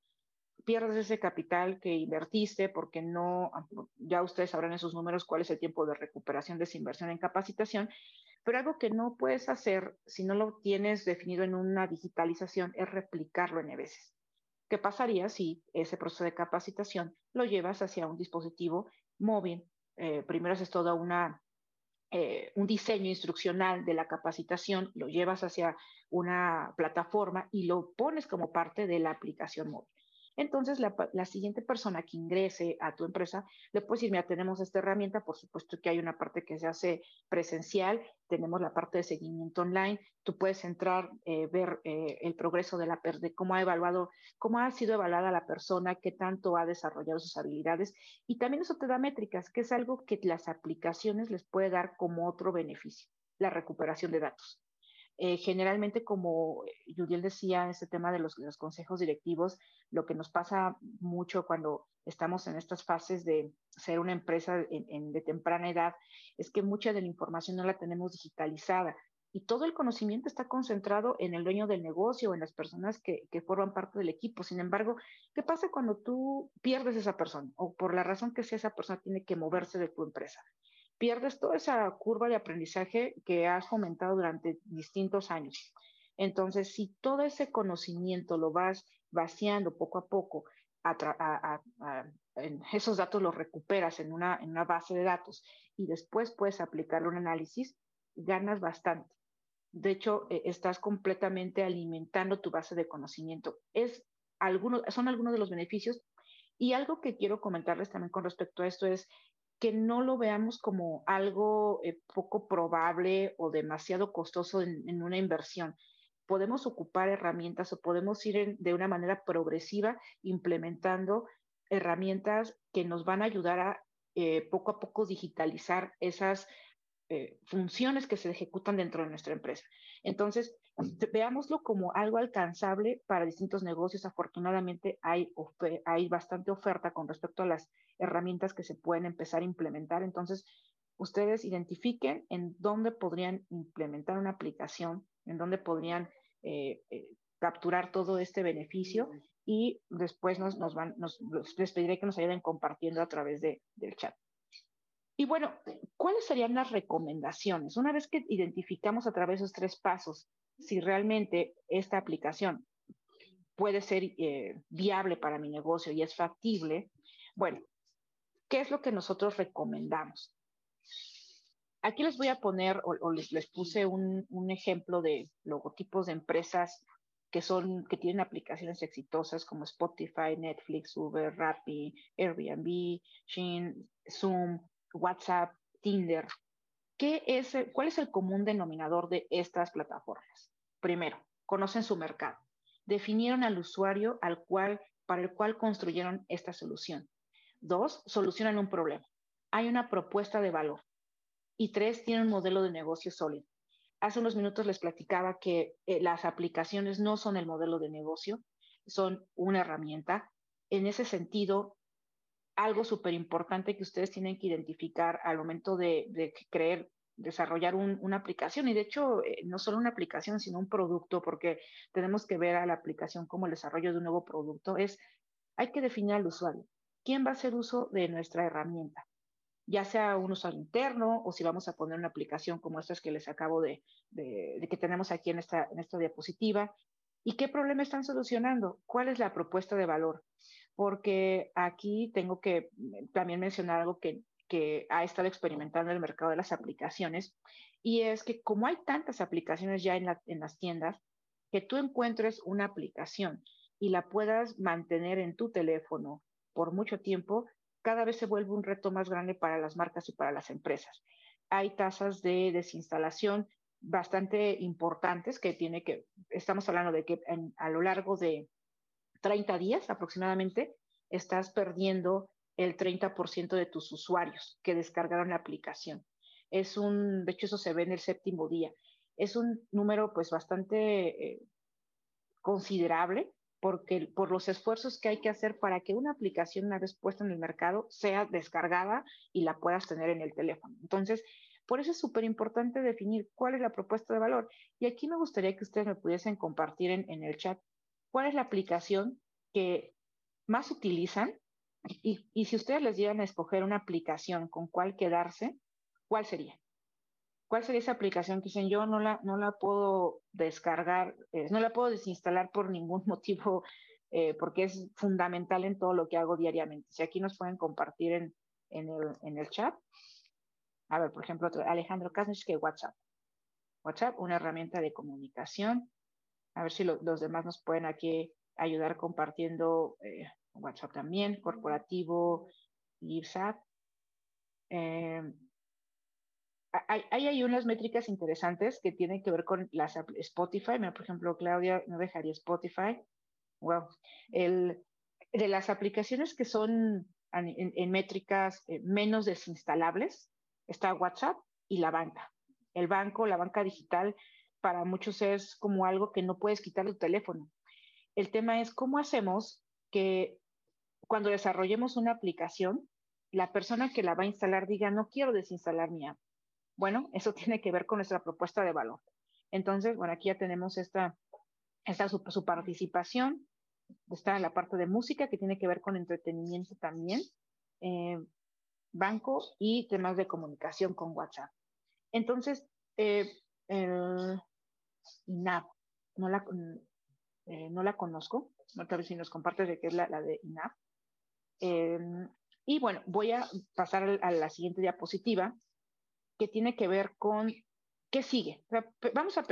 pierdes ese capital que invertiste porque no, ya ustedes sabrán en sus números cuál es el tiempo de recuperación de esa inversión en capacitación, pero algo que no puedes hacer si no lo tienes definido en una digitalización es replicarlo en veces. ¿Qué pasaría si ese proceso de capacitación lo llevas hacia un dispositivo móvil eh, primero haces todo una, eh, un diseño instruccional de la capacitación, lo llevas hacia una plataforma y lo pones como parte de la aplicación móvil. Entonces, la, siguiente persona que ingrese a tu empresa le puedes decir, mira, tenemos esta herramienta, por supuesto que hay una parte que se hace presencial, tenemos la parte de seguimiento online, tú puedes entrar, eh, ver eh, el progreso de la de cómo ha evaluado, cómo ha sido evaluada la persona, qué tanto ha desarrollado sus habilidades, y también eso te da métricas, que es algo que las aplicaciones les puede dar como otro beneficio, la recuperación de datos. Eh, generalmente, como Judiel decía, en este tema de los, consejos directivos, lo que nos pasa mucho cuando estamos en estas fases de ser una empresa de temprana edad es que mucha de la información no la tenemos digitalizada y todo el conocimiento está concentrado en el dueño del negocio, en las personas que, que, forman parte del equipo. Sin embargo, ¿qué pasa cuando tú pierdes esa persona o por la razón que sea esa persona tiene que moverse de tu empresa? Pierdes toda esa curva de aprendizaje que has fomentado durante distintos años. Entonces, si todo ese conocimiento lo vas vaciando poco a poco, esos datos los recuperas en una, en una base de datos y después puedes aplicarle un análisis, ganas bastante. De hecho, eh, estás completamente alimentando tu base de conocimiento. Es algunos, son algunos de los beneficios. Y algo que quiero comentarles también con respecto a esto es que no lo veamos como algo eh, poco probable o demasiado costoso en, una inversión. Podemos ocupar herramientas o podemos ir de una manera progresiva implementando herramientas que nos van a ayudar a eh, poco a poco digitalizar esas eh, funciones que se ejecutan dentro de nuestra empresa. Entonces, veámoslo como algo alcanzable para distintos negocios. Afortunadamente, hay, hay bastante oferta con respecto a las herramientas que se pueden empezar a implementar. Entonces, ustedes identifiquen en dónde podrían implementar una aplicación, en dónde podrían eh, eh, capturar todo este beneficio y después nos, nos van, nos, les pediré que nos ayuden compartiendo a través de, del chat. Y bueno, ¿cuáles serían las recomendaciones? Una vez que identificamos a través de esos tres pasos si realmente esta aplicación puede ser eh, viable para mi negocio y es factible, bueno, ¿qué es lo que nosotros recomendamos? Aquí les voy a poner, o, les, puse un, un, ejemplo de logotipos de empresas que son, que tienen aplicaciones exitosas como Spotify, Netflix, Uber, Rappi, Airbnb, Shein, Zoom, WhatsApp, Tinder. ¿Qué es, ¿Cuál es el común denominador de estas plataformas? Primero, conocen su mercado. Definieron al usuario al cual, para el cual construyeron esta solución. Dos, solucionan un problema. Hay una propuesta de valor. Y tres, tienen un modelo de negocio sólido. Hace unos minutos les platicaba que eh, las aplicaciones no son el modelo de negocio, son una herramienta. En ese sentido, algo súper importante que ustedes tienen que identificar al momento de, de creer, desarrollar una aplicación. Y de hecho, eh, no solo una aplicación, sino un producto, porque tenemos que ver a la aplicación como el desarrollo de un nuevo producto, es, hay que definir al usuario. ¿Quién va a hacer uso de nuestra herramienta? Ya sea un usuario interno o si vamos a poner una aplicación como estas que les acabo de, de, de que tenemos aquí en esta, en esta diapositiva. ¿Y qué problema están solucionando? ¿Cuál es la propuesta de valor? porque aquí tengo que también mencionar algo que, ha estado experimentando el mercado de las aplicaciones, y es que como hay tantas aplicaciones ya en, en las tiendas, que tú encuentres una aplicación y la puedas mantener en tu teléfono por mucho tiempo, cada vez se vuelve un reto más grande para las marcas y para las empresas. Hay tasas de desinstalación bastante importantes que tiene que, estamos hablando de que a lo largo de 30 días aproximadamente, estás perdiendo el 30% de tus usuarios que descargaron la aplicación. Es un, de hecho eso se ve en el séptimo día. Es un número pues bastante eh, considerable porque por los esfuerzos que hay que hacer para que una aplicación una vez puesta en el mercado sea descargada y la puedas tener en el teléfono. Entonces, por eso es súper importante definir cuál es la propuesta de valor. Y aquí me gustaría que ustedes me pudiesen compartir en, el chat cuál es la aplicación que más utilizan y, si ustedes les dieran a escoger una aplicación con cuál quedarse, ¿cuál sería? ¿Cuál sería esa aplicación que dicen yo no la, no la puedo descargar, eh, no la puedo desinstalar por ningún motivo, eh, porque es fundamental en todo lo que hago diariamente? Si aquí nos pueden compartir en, en, el, en el chat. A ver, por ejemplo, Alejandro Kasnich, que WhatsApp. WhatsApp, una herramienta de comunicación a ver si los demás nos pueden aquí ayudar compartiendo eh, WhatsApp también, corporativo, IRSAT. Eh, hay, hay, unas métricas interesantes que tienen que ver con las Spotify. por ejemplo, Claudia no dejaría Spotify. Wow. De las aplicaciones que son en, métricas eh, menos desinstalables, está WhatsApp y la banca. El banco, la banca digital, para muchos es como algo que no puedes quitar tu teléfono. El tema es cómo hacemos que cuando desarrollemos una aplicación, la persona que la va a instalar diga, no quiero desinstalar mi app. Bueno, eso tiene que ver con nuestra propuesta de valor. Entonces, bueno, aquí ya tenemos esta, esta su, participación. Está la parte de música que tiene que ver con entretenimiento también, eh, banco y temas de comunicación con WhatsApp. Entonces, eh, el INAP, no la, eh, no la conozco, tal vez si nos compartes de qué es la, de INAP. Em, y bueno, voy a pasar a la siguiente diapositiva, que tiene que ver con qué sigue. vamos a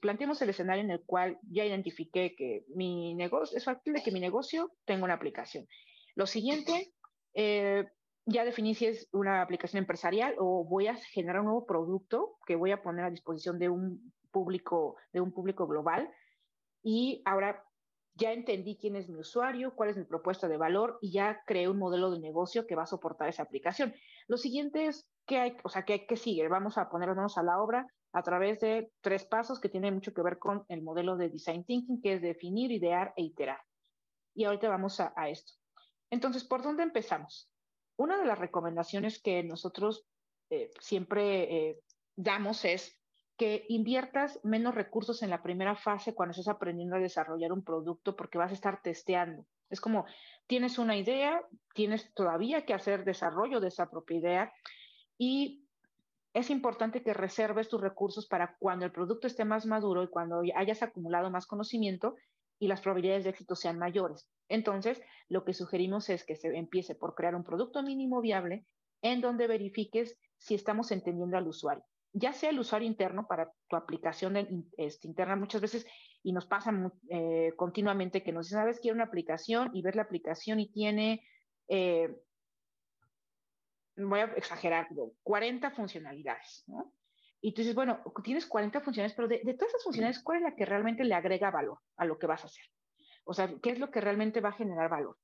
planteemos el escenario en el cual ya identifiqué que mi negocio, es factible que mi negocio tenga una aplicación. Lo siguiente, eh, ya definí si es una aplicación empresarial o voy a generar un nuevo producto que voy a poner a disposición de un público, de un público global. Y ahora ya entendí quién es mi usuario, cuál es mi propuesta de valor y ya creé un modelo de negocio que va a soportar esa aplicación. Lo siguiente es que hay, o sea, que hay que seguir. Vamos a ponernos a la obra a través de tres pasos que tienen mucho que ver con el modelo de design thinking, que es definir, idear e iterar. Y ahorita vamos a, esto. Entonces, ¿por dónde empezamos? Una de las recomendaciones que nosotros eh, siempre eh, damos es que inviertas menos recursos en la primera fase cuando estás aprendiendo a desarrollar un producto porque vas a estar testeando. Es como, tienes una idea, tienes todavía que hacer desarrollo de esa propia idea y es importante que reserves tus recursos para cuando el producto esté más maduro y cuando hayas acumulado más conocimiento y las probabilidades de éxito sean mayores. Entonces, lo que sugerimos es que se empiece por crear un producto mínimo viable en donde verifiques si estamos entendiendo al usuario ya sea el usuario interno para tu aplicación este, interna muchas veces, y nos pasa eh, continuamente que nos dicen, sabes, quiero una aplicación y ver la aplicación y tiene, eh, voy a exagerar, 40 funcionalidades. Y tú dices, bueno, tienes 40 funcionalidades, pero de, todas esas funcionalidades, ¿cuál es la que realmente le agrega valor a lo que vas a hacer? O sea, ¿qué es lo que realmente va a generar valor?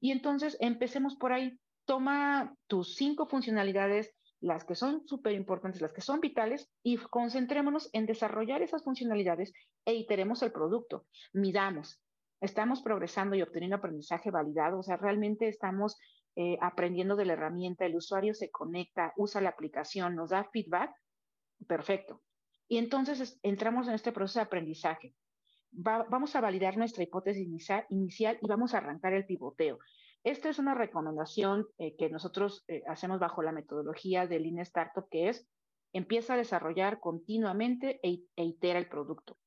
Y entonces empecemos por ahí. Toma tus cinco funcionalidades, las que son súper importantes, las que son vitales, y concentrémonos en desarrollar esas funcionalidades e iteremos el producto. Midamos, estamos progresando y obteniendo aprendizaje validado, o sea, realmente estamos eh, aprendiendo de la herramienta, el usuario se conecta, usa la aplicación, nos da feedback, perfecto. Y entonces entramos en este proceso de aprendizaje. vamos a validar nuestra hipótesis inicial y vamos a arrancar el pivoteo. Esta es una recomendación eh, que nosotros eh, hacemos bajo la metodología de Lean Startup, que es empieza a desarrollar continuamente e, e itera el producto.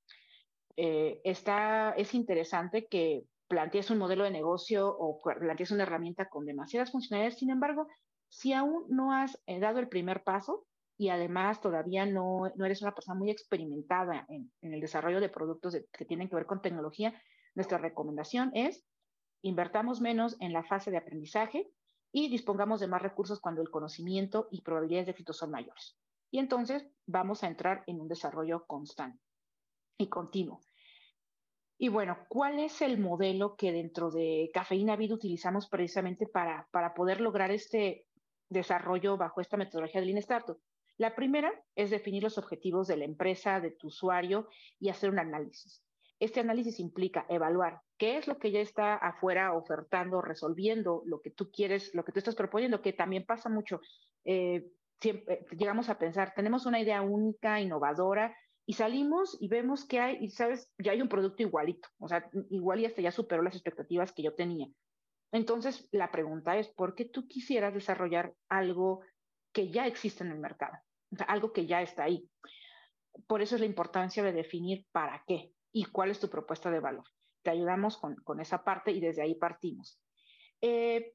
Eh, es interesante que plantees un modelo de negocio o plantees una herramienta con demasiadas funcionalidades, sin embargo, si aún no has dado el primer paso y además todavía no, no eres una persona muy experimentada en, en el desarrollo de productos que tienen que ver con tecnología, nuestra recomendación es Invertamos menos en la fase de aprendizaje y dispongamos de más recursos cuando el conocimiento y probabilidades de éxito son mayores. Y entonces vamos a entrar en un desarrollo constante y continuo. Y bueno, ¿cuál es el modelo que dentro de Cafeína Vida utilizamos precisamente para, para poder lograr este desarrollo bajo esta metodología de Lean? La primera es definir los objetivos de la empresa, de tu usuario y hacer un análisis. Este análisis implica evaluar qué es lo que ya está afuera ofertando, resolviendo lo que tú quieres, lo que tú estás proponiendo, que también pasa mucho. Eh, siempre, llegamos a pensar, tenemos una idea única, innovadora, y salimos y vemos que hay, y sabes, ya hay un producto igualito, o sea, igual y hasta ya superó las expectativas que yo tenía. Entonces, la pregunta es, ¿por qué tú quisieras desarrollar algo que ya existe en el mercado? Algo que ya está ahí. Por eso es la importancia de definir para qué y cuál es tu propuesta de valor te ayudamos con, esa parte y desde ahí partimos. Eh, ¿Qué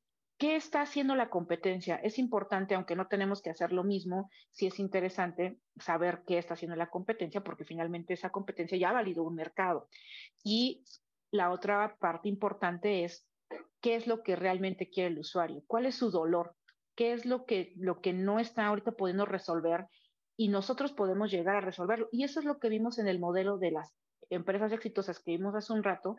está haciendo la competencia? Es importante, aunque no tenemos que hacer lo mismo, sí es interesante saber qué está haciendo la competencia, porque finalmente esa competencia ya ha valido un mercado. Y la otra parte importante es qué es lo que realmente quiere el usuario, cuál es su dolor, qué es lo que, lo que no está ahorita pudiendo resolver y nosotros podemos llegar a resolverlo. Y eso es lo que vimos en el modelo de las empresas exitosas que vimos hace un rato,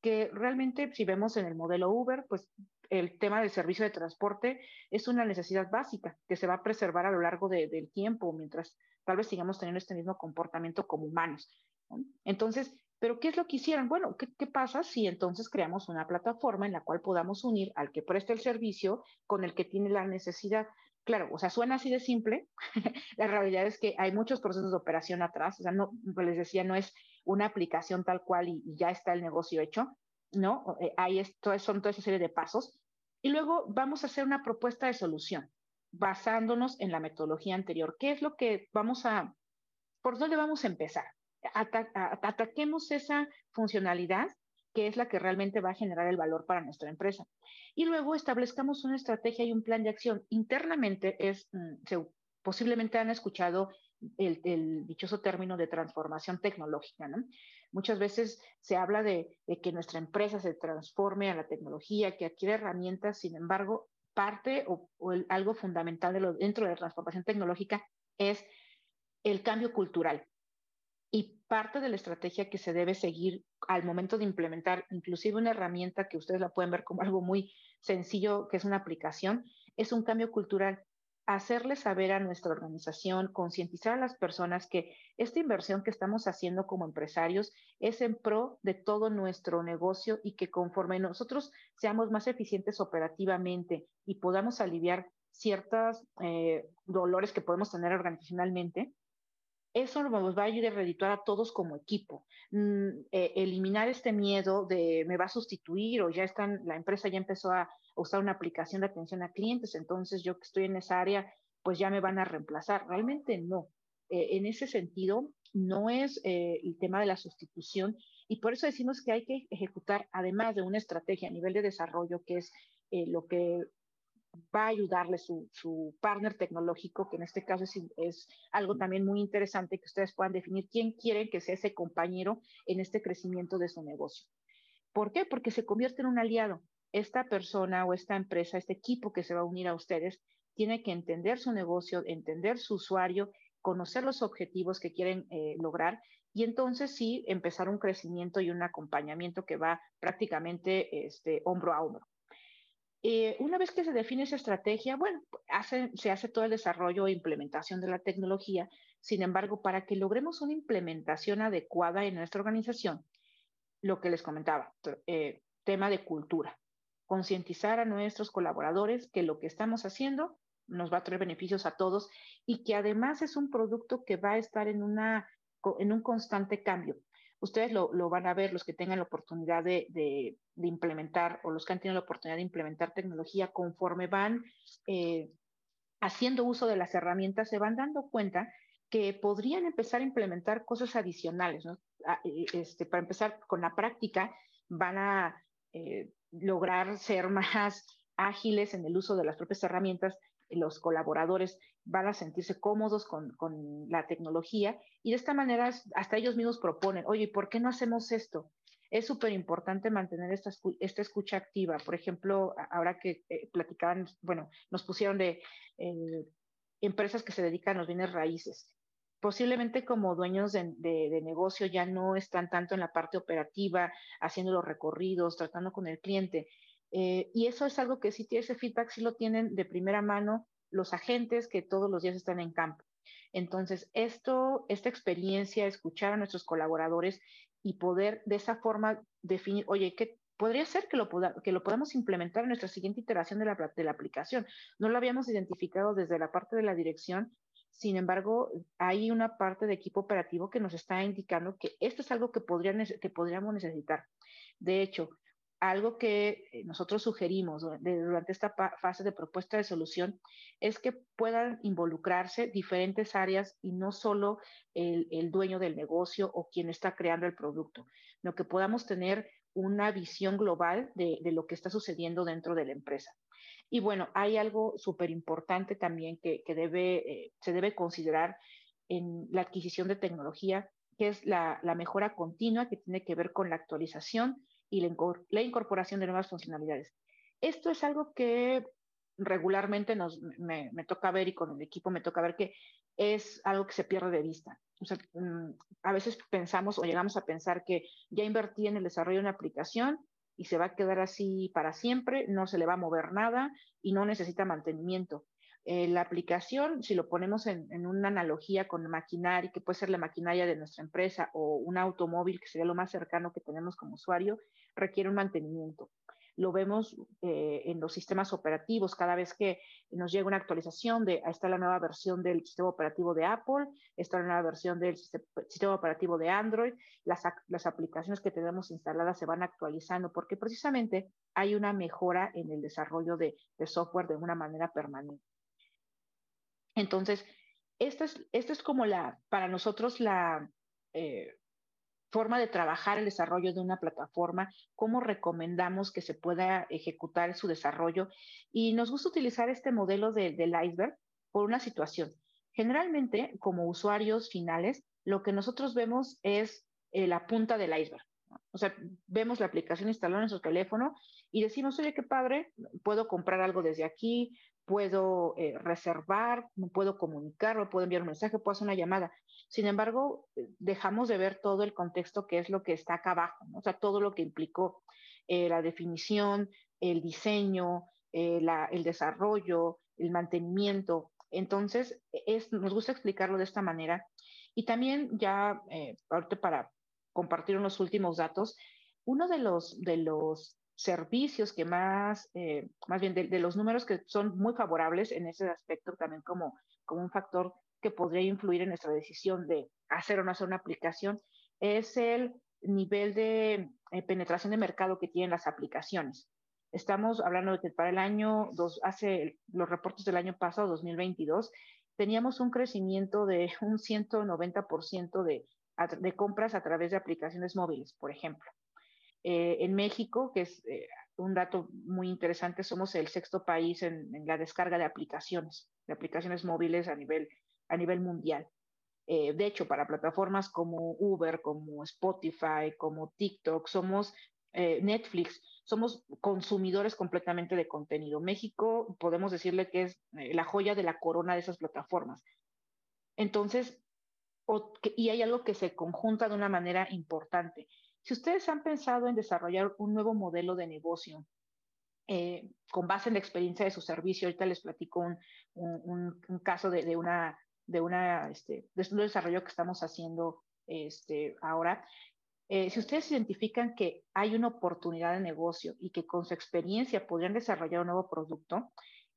que realmente si vemos en el modelo Uber, pues el tema del servicio de transporte es una necesidad básica que se va a preservar a lo largo del tiempo, mientras tal vez sigamos teniendo este mismo comportamiento como humanos. Entonces, ¿pero qué es lo que hicieron? Bueno, ¿qué, ¿qué, pasa si entonces creamos una plataforma en la cual podamos unir al que presta el servicio con el que tiene la necesidad? claro, o sea, suena así de simple. la realidad es que hay muchos procesos de operación atrás. O sea, no, pues les decía, no es una aplicación tal cual y, ya está el negocio hecho, ¿no? Eh, ahí esto, son toda esa serie de pasos. Y luego vamos a hacer una propuesta de solución basándonos en la metodología anterior. ¿Qué es lo que vamos a, por dónde vamos a empezar? ataquemos esa funcionalidad que es la que realmente va a generar el valor para nuestra empresa. Y luego establezcamos una estrategia y un plan de acción. Internamente es, mm, posiblemente han escuchado el, dichoso término de transformación tecnológica. ¿no? Muchas veces se habla de, que nuestra empresa se transforme a la tecnología, que adquiere herramientas, sin embargo, parte o, algo fundamental de lo, dentro de la transformación tecnológica es el cambio cultural. Y parte de la estrategia que se debe seguir al momento de implementar, inclusive una herramienta que ustedes la pueden ver como algo muy sencillo, que es una aplicación, es un cambio cultural. Hacerle saber a nuestra organización, concientizar a las personas que esta inversión que estamos haciendo como empresarios es en pro de todo nuestro negocio y que conforme nosotros seamos más eficientes operativamente y podamos aliviar ciertos eh, dolores que podemos tener organizacionalmente, eso nos va a ayudar a redituar a todos como equipo. Mm, eh, eliminar este miedo de me va a sustituir o ya están, la empresa ya empezó a usar una aplicación de atención a clientes, entonces yo que estoy en esa área, pues ya me van a reemplazar. Realmente no. Eh, en ese sentido, no es eh, el tema de la sustitución y por eso decimos que hay que ejecutar, además de una estrategia a nivel de desarrollo, que es lo que va a ayudarle su, su, partner tecnológico, que en este caso es, es, algo también muy interesante que ustedes puedan definir quién quieren que sea ese compañero en este crecimiento de su negocio. ¿Por qué? Porque se convierte en un aliado. Esta persona o esta empresa, este equipo que se va a unir a ustedes, tiene que entender su negocio, entender su usuario, conocer los objetivos que quieren eh, lograr y entonces sí empezar un crecimiento y un acompañamiento que va prácticamente este, hombro a hombro. Eh, una vez que se define esa estrategia, bueno, se hace todo el desarrollo e implementación de la tecnología. Sin embargo, para que logremos una implementación adecuada en nuestra organización, lo que les comentaba, eh, tema de cultura, concientizar a nuestros colaboradores que lo que estamos haciendo nos va a traer beneficios a todos y que además es un producto que va a estar en, una, en un constante cambio. Ustedes lo, van a ver, los que tengan la oportunidad de, implementar o los que han tenido la oportunidad de implementar tecnología conforme van eh, haciendo uso de las herramientas, se van dando cuenta que podrían empezar a implementar cosas adicionales. Ah, este, para empezar con la práctica, van a eh, lograr ser más ágiles en el uso de las propias herramientas los colaboradores van a sentirse cómodos con, la tecnología y de esta manera hasta ellos mismos proponen, oye, ¿por qué no hacemos esto? Es súper importante mantener esta, esta, escucha activa. Por ejemplo, ahora que eh, platicaban, bueno, nos pusieron de eh, empresas que se dedican a los bienes raíces. Posiblemente como dueños de, de, negocio ya no están tanto en la parte operativa, haciendo los recorridos, tratando con el cliente, eh, y eso es algo que sí tiene ese feedback, sí lo tienen de primera mano los agentes que todos los días están en campo. Entonces, esto, esta experiencia, escuchar a nuestros colaboradores y poder de esa forma definir, oye, ¿qué podría ser que lo, que lo podamos implementar en nuestra siguiente iteración de la, de la aplicación? No lo habíamos identificado desde la parte de la dirección, sin embargo, hay una parte de equipo operativo que nos está indicando que esto es algo que, podrían, que podríamos necesitar. De hecho, algo que eh, nosotros sugerimos durante esta fase de propuesta de solución es que puedan involucrarse diferentes áreas y no solo el, dueño del negocio o quien está creando el producto, sino que podamos tener una visión global de, lo que está sucediendo dentro de la empresa. Y bueno, hay algo súper importante también que, eh, se debe considerar en la adquisición de tecnología, que es la mejora continua que tiene que ver con la actualización y la, incorporación de nuevas funcionalidades. Esto es algo que regularmente nos, me, toca ver y con el equipo me toca ver que es algo que se pierde de vista. Mm, a veces pensamos o llegamos a pensar que ya invertí en el desarrollo de una aplicación y se va a quedar así para siempre, no se le va a mover nada y no necesita mantenimiento. Eh, la aplicación, si lo ponemos en, una analogía con maquinaria, que puede ser la maquinaria de nuestra empresa o un automóvil, que sería lo más cercano que tenemos como usuario, requiere un mantenimiento. lo vemos eh, en los sistemas operativos. Cada vez que nos llega una actualización de, está la nueva versión del sistema operativo de Apple, está la nueva versión del sistema operativo de Android, las, las aplicaciones que tenemos instaladas se van actualizando porque precisamente hay una mejora en el desarrollo de, de software de una manera permanente. Entonces, esta es, esta es como la, para nosotros la, eh, forma de trabajar el desarrollo de una plataforma, cómo recomendamos que se pueda ejecutar su desarrollo. Y nos gusta utilizar este modelo del iceberg por una situación. Generalmente, como usuarios finales, lo que nosotros vemos es eh, la punta del iceberg. O sea, vemos la aplicación instalada en nuestro teléfono y decimos, oye, qué padre, puedo comprar algo desde aquí, puedo eh, reservar, puedo comunicar, puedo enviar un mensaje, puedo hacer una llamada. Sin embargo, eh, dejamos de ver todo el contexto que es lo que está acá abajo, o sea, todo lo que implicó eh, la definición, el diseño, el desarrollo, el mantenimiento. Entonces, es, nos gusta explicarlo de esta manera. Y también ya, ahorita para compartir unos últimos datos, uno de los, de los servicios que más, eh, más bien de, los números que son muy favorables en ese aspecto también como, como un factor que podría influir en nuestra decisión de hacer o no hacer una aplicación, es el nivel de eh, penetración de mercado que tienen las aplicaciones. Estamos hablando de que para el año, dos, hace los reportes del año pasado, 2022, teníamos un crecimiento de un 190% de, de compras a través de aplicaciones móviles, por ejemplo. Eh, en México, que es eh, un dato muy interesante, somos el sexto país en, la descarga de aplicaciones, de aplicaciones móviles a nivel, a nivel mundial. Eh, de hecho, para plataformas como Uber, como Spotify, como TikTok, somos Netflix, somos consumidores completamente de contenido. México, podemos decirle que es la joya de la corona de esas plataformas. Entonces, y hay algo que se conjunta de una manera importante. Si ustedes han pensado en desarrollar un nuevo modelo de negocio eh, con base en la experiencia de su servicio, ahorita les platico un, caso de, una, este, un desarrollo que estamos haciendo este, ahora. Eh, si ustedes identifican que hay una oportunidad de negocio y que con su experiencia podrían desarrollar un nuevo producto,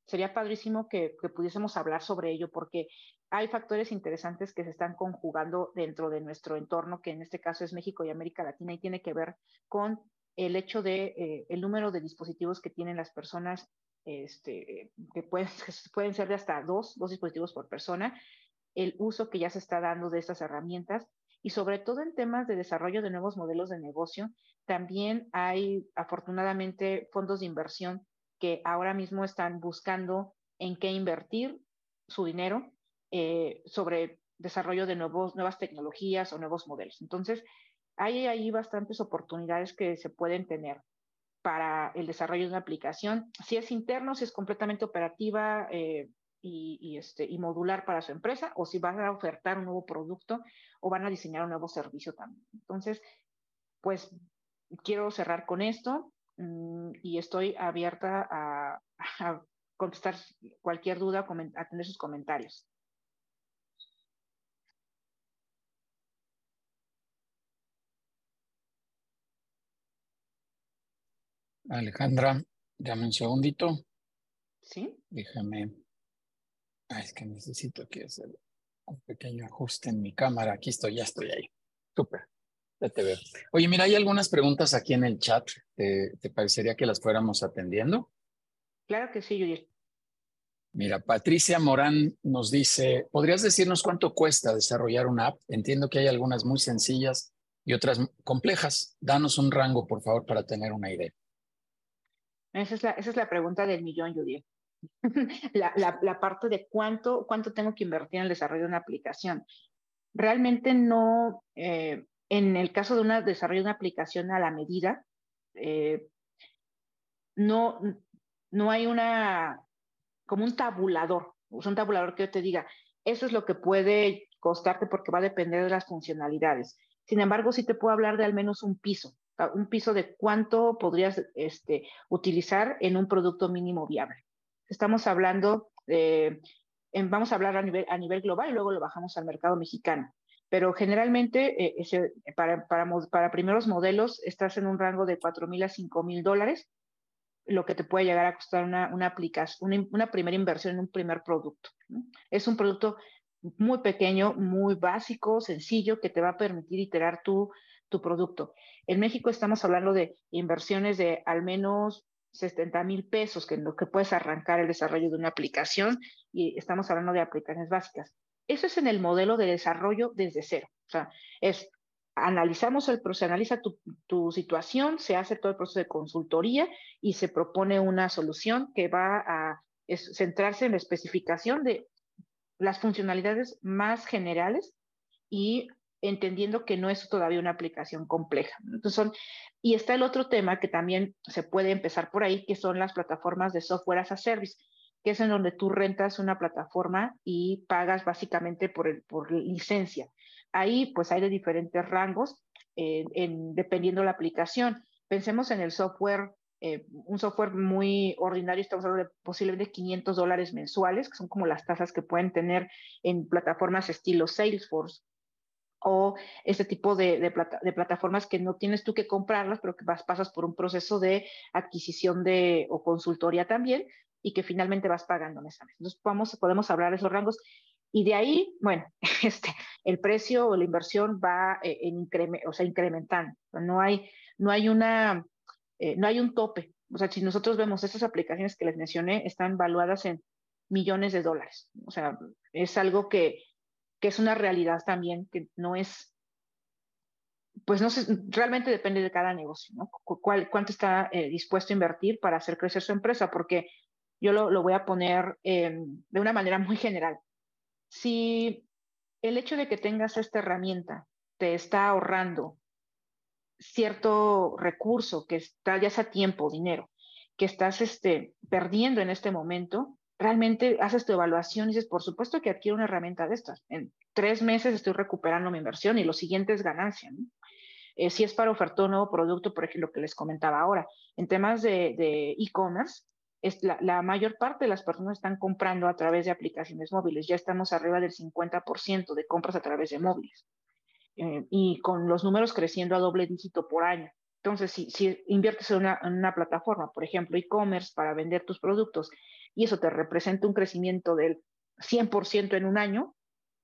sería padrísimo que, pudiésemos hablar sobre ello porque hay factores interesantes que se están conjugando dentro de nuestro entorno, que en este caso es México y América Latina, y tiene que ver con el hecho de eh, el número de dispositivos que tienen las personas, este, que, pueden, pueden ser de hasta dos, dos dispositivos por persona, el uso que ya se está dando de estas herramientas y sobre todo en temas de desarrollo de nuevos modelos de negocio, también hay afortunadamente fondos de inversión que ahora mismo están buscando en qué invertir su dinero eh, sobre desarrollo de nuevos, nuevas tecnologías o nuevos modelos. Entonces, hay ahí bastantes oportunidades que se pueden tener para el desarrollo de una aplicación. Si es interno, si es completamente operativa eh, y, este, y modular para su empresa, o si van a ofertar un nuevo producto o van a diseñar un nuevo servicio también. Entonces, pues quiero cerrar con esto. Mm, y estoy abierta a, contestar cualquier duda, a atender sus comentarios.
Alejandra, dame un segundito.
Sí.
Déjame. Ah, es que necesito que hacer un pequeño ajuste en mi cámara. Aquí estoy, ya estoy ahí. Súper. Ya te veo. Oye, mira, hay algunas preguntas aquí en el chat. ¿Te, parecería que las fuéramos atendiendo?
Claro que sí, Yuri.
Mira, Patricia Morán nos dice, ¿podrías decirnos cuánto cuesta desarrollar una app? Entiendo que hay algunas muy sencillas y otras complejas. Danos un rango, por favor, para tener una idea.
Esa es la, esa es la pregunta del millón, Judy. la, la, parte de cuánto, cuánto tengo que invertir en el desarrollo de una aplicación. Realmente no, eh, en el caso de una desarrollo de una aplicación a la medida, eh, no, no hay una, como un tabulador, un tabulador que yo te diga, eso es lo que puede costarte porque va a depender de las funcionalidades. Sin embargo, sí te puedo hablar de al menos un piso, un piso de cuánto podrías este, utilizar en un producto mínimo viable. Estamos hablando, de, vamos a hablar a nivel, a nivel global y luego lo bajamos al mercado mexicano pero generalmente eh, para, primeros modelos estás en un rango de 4 mil a 5 mil dólares lo que te puede llegar a costar una, primera inversión en un primer producto. Es un producto muy pequeño, muy básico, sencillo, que te va a permitir iterar tu, tu producto. En México estamos hablando de inversiones de al menos 70 mil pesos, que en lo que puedes arrancar el desarrollo de una aplicación, y estamos hablando de aplicaciones básicas. Eso es en el modelo de desarrollo desde cero. O sea, es analizamos el se analiza tu, tu, situación, se hace todo el proceso de consultoría y se propone una solución que va a centrarse en la especificación de las funcionalidades más generales y entendiendo que no es todavía una aplicación compleja. Entonces y está el otro tema que también se puede empezar por ahí, que son las plataformas de software as a service, que es en donde tú rentas una plataforma y pagas básicamente por, el, por licencia. Ahí pues hay de diferentes rangos, eh, en, dependiendo la aplicación. Pensemos en el software, eh, un software muy ordinario, estamos hablando de posiblemente 500 dólares mensuales, que son como las tasas que pueden tener en plataformas estilo Salesforce o este tipo de, plataformas que no tienes tú que comprarlas, pero que pasas por un proceso de adquisición de, o consultoría también y que finalmente vas pagando mes a mes. Entonces, vamos, podemos hablar de esos rangos y de ahí, bueno, este, el precio o la inversión va eh, en o sea, incrementando. No hay, no hay una, eh, no hay un tope. O sea, si nosotros vemos estas aplicaciones que les mencioné, están valuadas en millones de dólares. O sea, es algo que, que es una realidad también, que no es, pues no sé, realmente depende de cada negocio, ¿no? ¿Cuál, ¿Cuánto está eh, dispuesto a invertir para hacer crecer su empresa? Porque yo lo, lo voy a poner de una manera muy general si el hecho de que tengas esta herramienta te está ahorrando cierto recurso que está ya sea tiempo, dinero, que estás este, perdiendo en este momento, realmente haces tu evaluación y dices, por supuesto que adquiero una herramienta de estas. En tres meses estoy recuperando mi inversión y lo siguiente es ganancia. Eh, si es para ofertar un nuevo producto, por ejemplo, lo que les comentaba ahora, en temas de e-commerce, la, mayor parte de las personas están comprando a través de aplicaciones móviles. Ya estamos arriba del 50% de compras a través de móviles. Eh, y con los números creciendo a doble dígito por año. Entonces, si, si inviertes en una, en una plataforma, por ejemplo, e-commerce para vender tus productos, y eso te representa un crecimiento del 100% en un año,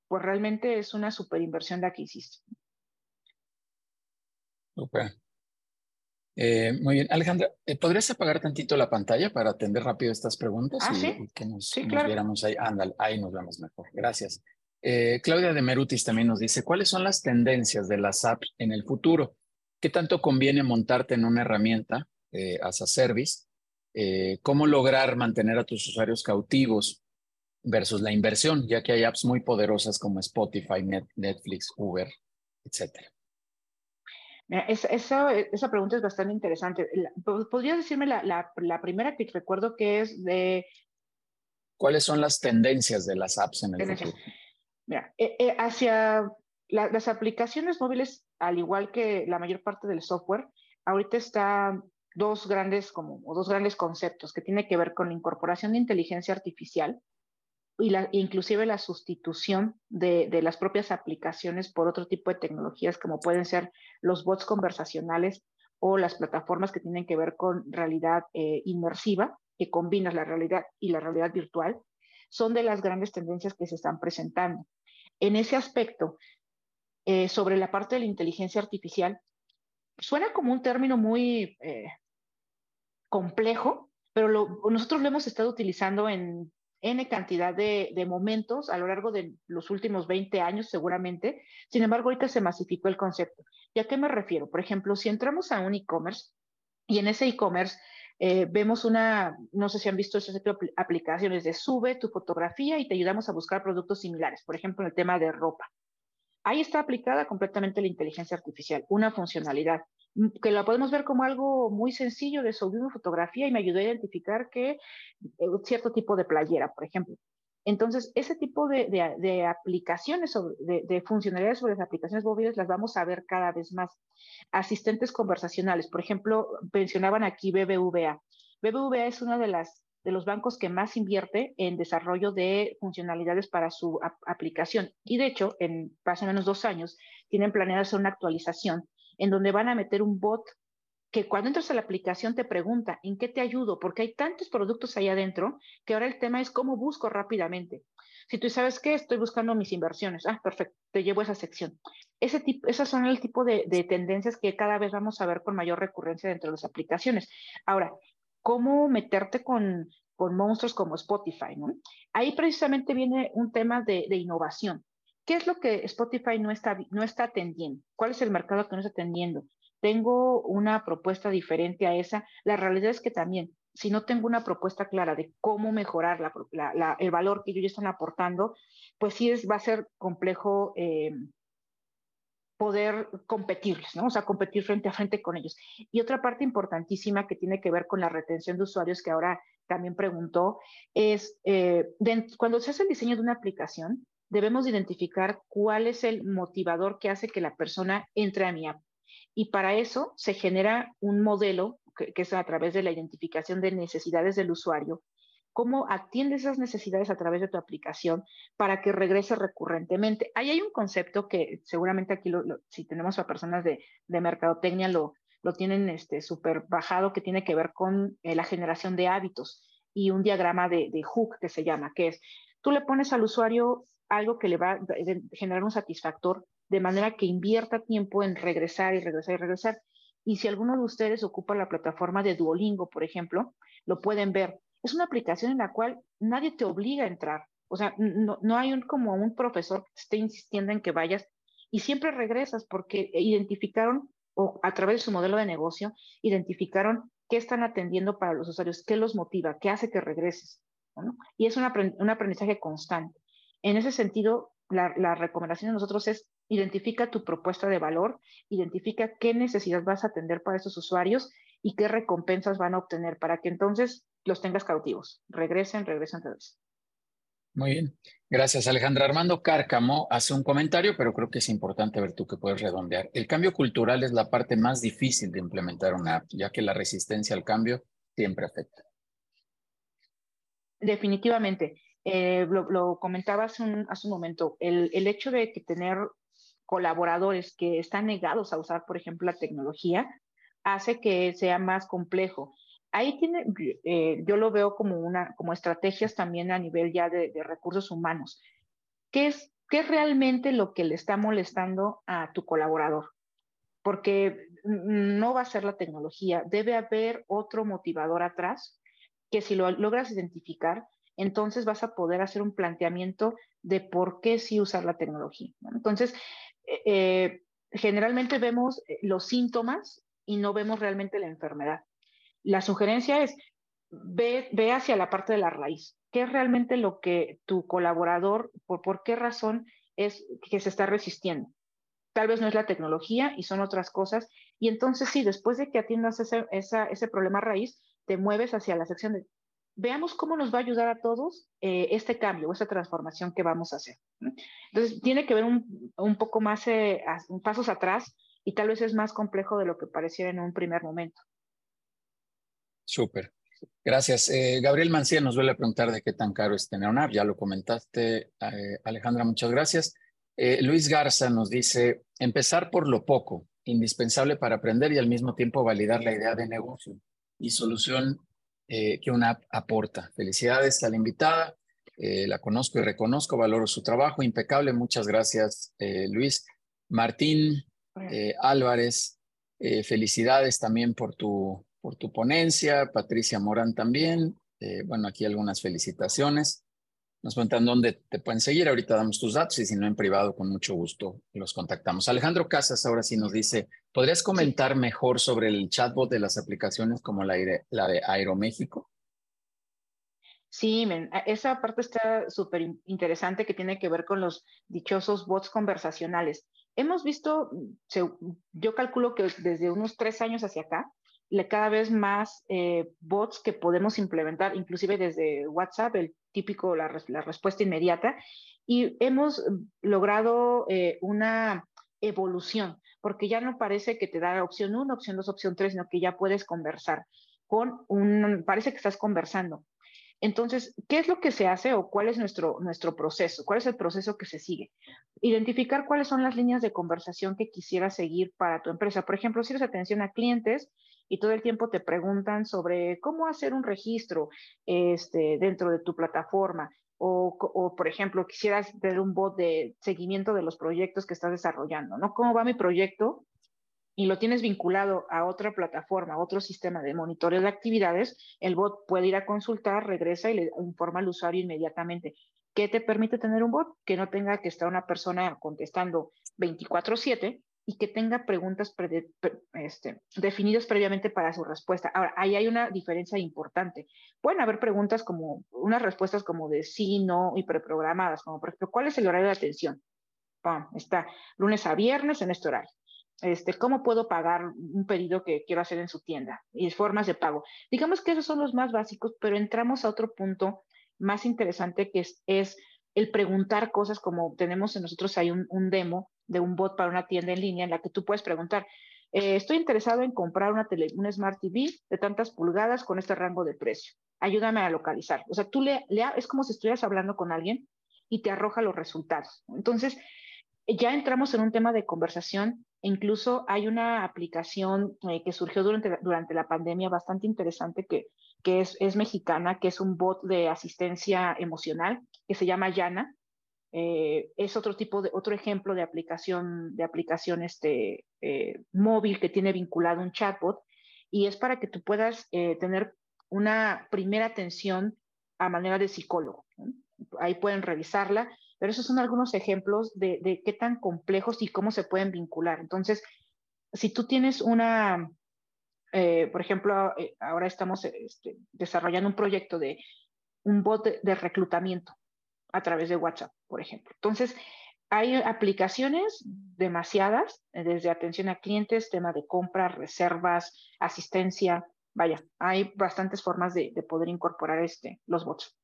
pues realmente es una super inversión la que hiciste.
Eh, muy bien, Alejandra, eh, ¿podrías apagar tantito la pantalla para atender rápido estas preguntas
ah,
y,
¿sí?
que nos,
sí,
viéramos ahí? Ándale, ahí nos vemos mejor. Gracias. Eh, Claudia de Merutis también nos dice, ¿cuáles son las tendencias de las apps en el futuro? ¿Qué tanto conviene montarte en una herramienta as a service? ¿Cómo lograr mantener a tus usuarios cautivos versus la inversión, ya que hay apps muy poderosas como Spotify, Netflix, Uber, etcétera?
Esa, esa, pregunta es bastante interesante. ¿Podrías decirme la, la, primera que recuerdo que es de...
¿Cuáles son las tendencias de las apps en el futuro?
Mira, eh, eh, hacia las aplicaciones móviles, al igual que la mayor parte del software, ahorita está dos grandes, como, o dos grandes conceptos que tiene que ver con la incorporación de inteligencia artificial y la, inclusive la sustitución de, las propias aplicaciones por otro tipo de tecnologías como pueden ser los bots conversacionales o las plataformas que tienen que ver con realidad eh, inmersiva, que combinan la realidad y la realidad virtual, son de las grandes tendencias que se están presentando. En ese aspecto, eh, sobre la parte de la inteligencia artificial, suena como un término muy eh, complejo, pero nosotros lo hemos estado utilizando en N cantidad de, momentos a lo largo de los últimos 20 años seguramente. Sin embargo, ahorita se masificó el concepto. ¿Y a qué me refiero? Por ejemplo, si entramos a un e-commerce y en ese e-commerce eh, vemos una, no sé si han visto esas aplicaciones de sube tu fotografía y te ayudamos a buscar productos similares, por ejemplo, en el tema de ropa. Ahí está aplicada completamente la inteligencia artificial, una funcionalidad que la podemos ver como algo muy sencillo de subir una fotografía y me ayudó a identificar que eh, cierto tipo de playera, por ejemplo. Entonces, ese tipo de, de, aplicaciones, de, de, funcionalidades sobre las aplicaciones móviles las vamos a ver cada vez más. Asistentes conversacionales, por ejemplo, mencionaban aquí BBVA. BBVA es uno de, las, de los bancos que más invierte en desarrollo de funcionalidades para su aplicación. Y de hecho, en más o menos dos años, tienen planeado hacer una actualización en donde van a meter un bot que cuando entras a la aplicación te pregunta, ¿en qué te ayudo? Porque hay tantos productos ahí adentro que ahora el tema es cómo busco rápidamente. Si tú sabes qué, estoy buscando mis inversiones. Ah, perfecto, te llevo a esa sección. Ese tipo, esas son el tipo de, de tendencias que cada vez vamos a ver con mayor recurrencia dentro de las aplicaciones. Ahora, ¿cómo meterte con, con monstruos como Spotify? ¿no? Ahí precisamente viene un tema de innovación. ¿Qué es lo que Spotify no está, no está atendiendo? ¿Cuál es el mercado que no está atendiendo? tengo una propuesta diferente a esa. La realidad es que también, si no tengo una propuesta clara de cómo mejorar el valor que ellos están aportando, pues sí va a ser complejo eh, poder competirles, ¿no? O sea, competir frente a frente con ellos. Y otra parte importantísima que tiene que ver con la retención de usuarios, que ahora también preguntó, es eh, cuando se hace el diseño de una aplicación, debemos identificar cuál es el motivador que hace que la persona entre a mi app. Y para eso se genera un modelo que, es a través de la identificación de necesidades del usuario, cómo atiende esas necesidades a través de tu aplicación para que regrese recurrentemente. Ahí hay un concepto que seguramente aquí, si tenemos a personas de, mercadotecnia, lo, lo tienen este, súper bajado, que tiene que ver con eh, la generación de hábitos y un diagrama de, de hook que se llama, que es, tú le pones al usuario algo que le va a generar un satisfactor de manera que invierta tiempo en regresar y regresar y regresar. Y si alguno de ustedes ocupa la plataforma de Duolingo, por ejemplo, lo pueden ver. Es una aplicación en la cual nadie te obliga a entrar. O sea, no, no hay un, como un profesor que esté insistiendo en que vayas y siempre regresas porque identificaron, o a través de su modelo de negocio, identificaron qué están atendiendo para los usuarios, qué los motiva, qué hace que regreses. Y es un, aprendizaje constante. En ese sentido, la, la recomendación de nosotros es identifica tu propuesta de valor, identifica qué necesidad vas a atender para esos usuarios y qué recompensas van a obtener para que entonces los tengas cautivos. Regresen, regresen, regresen.
Muy bien. Gracias, Alejandra. Armando Cárcamo hace un comentario, pero creo que es importante ver tú que puedes redondear. El cambio cultural es la parte más difícil de implementar una app, ya que la resistencia al cambio siempre afecta.
Definitivamente. Eh, lo, comentaba hace un, momento. El, el hecho de que tener colaboradores que están negados a usar, por ejemplo, la tecnología, hace que sea más complejo. Ahí tiene, eh, yo lo veo como una, como estrategias también a nivel ya de, recursos humanos. ¿Qué es, ¿Qué es realmente lo que le está molestando a tu colaborador? Porque no va a ser la tecnología, debe haber otro motivador atrás que si lo logras identificar, entonces vas a poder hacer un planteamiento de por qué sí usar la tecnología. Entonces, eh, generalmente vemos eh, los síntomas y no vemos realmente la enfermedad. La sugerencia es, ve, ve hacia la parte de la raíz. ¿Qué es realmente lo que tu colaborador, por, por qué razón es que se está resistiendo? Tal vez no es la tecnología y son otras cosas. Y entonces sí, después de que atiendas ese, ese problema raíz, te mueves hacia la sección de veamos cómo nos va a ayudar a todos eh, este cambio, esta transformación que vamos a hacer. Entonces, tiene que ver un, un poco más, eh, pasos atrás y tal vez es más complejo de lo que pareciera en un primer momento.
Súper. Gracias. Eh, Gabriel Mancía nos vuelve a preguntar de qué tan caro es tener una app. Ya lo comentaste, Alejandra, muchas gracias. Luis Garza nos dice, empezar por lo poco, indispensable para aprender y al mismo tiempo validar la idea de negocio y solución eh, que una app aporta. Felicidades a la invitada, eh, la conozco y reconozco, valoro su trabajo, impecable. Muchas gracias, eh, Luis. Martín Álvarez, felicidades también por tu, por tu ponencia. Patricia Morán también. bueno, aquí algunas felicitaciones. Nos cuentan dónde te pueden seguir. Ahorita damos tus datos y si no en privado, con mucho gusto los contactamos. Alejandro Casas ahora sí nos dice, ¿podrías comentar mejor sobre el chatbot de las aplicaciones como la, la de Aeroméxico?
Sí, esa parte está súper interesante que tiene que ver con los dichosos bots conversacionales. Hemos visto, yo calculo que desde unos tres años hacia acá, cada vez más eh, bots que podemos implementar, inclusive desde WhatsApp, el típico, la, respuesta inmediata, y hemos logrado eh, una evolución, porque ya no parece que te da opción 1, opción 2, opción 3, sino que ya puedes conversar con un, parece que estás conversando. Entonces, ¿qué es lo que se hace o cuál es nuestro, nuestro proceso? ¿Cuál es el proceso que se sigue? Identificar cuáles son las líneas de conversación que quisieras seguir para tu empresa. Por ejemplo, si eres atención a clientes, y todo el tiempo te preguntan sobre cómo hacer un registro este, dentro de tu plataforma. O, por ejemplo, quisieras tener un bot de seguimiento de los proyectos que estás desarrollando, ¿no? ¿Cómo va mi proyecto? y lo tienes vinculado a otra plataforma, a otro sistema de monitoreo de actividades, el bot puede ir a consultar, regresa y le informa al usuario inmediatamente. ¿Qué te permite tener un bot? Que no tenga que estar una persona contestando 24/7 y que tenga preguntas este, definidas previamente para su respuesta. Ahora, ahí hay una diferencia importante. Pueden haber preguntas como, unas respuestas como de sí, no y preprogramadas, como por ejemplo, ¿cuál es el horario de atención? está lunes a viernes en este horario este, cómo puedo pagar un pedido que quiero hacer en su tienda y formas de pago. Digamos que esos son los más básicos, pero entramos a otro punto más interesante que es, el preguntar cosas como tenemos en nosotros hay un, demo de un bot para una tienda en línea en la que tú puedes preguntar, eh, estoy interesado en comprar una, tele, una Smart TV de tantas pulgadas con este rango de precio. Ayúdame a localizar. O sea, tú le, es como si estuvieras hablando con alguien y te arroja los resultados. Entonces, ya entramos en un tema de conversación Incluso hay una aplicación eh, que surgió durante, durante la pandemia bastante interesante que, que es, es, mexicana, que es un bot de asistencia emocional que se llama Yana. Eh, es otro tipo de, otro ejemplo de aplicación, de aplicación este, eh, móvil que tiene vinculado un chatbot y es para que tú puedas tener una primera atención a manera de psicólogo. Ahí pueden revisarla pero esos son algunos ejemplos de, qué tan complejos y cómo se pueden vincular. Entonces, si tú tienes una, eh, por ejemplo, eh, ahora estamos este, desarrollando un proyecto de un bot de, reclutamiento a través de WhatsApp, por ejemplo. Entonces, hay aplicaciones demasiadas, eh, desde atención a clientes, tema de compras, reservas, asistencia. Vaya, hay bastantes formas de, de poder incorporar este, los bots.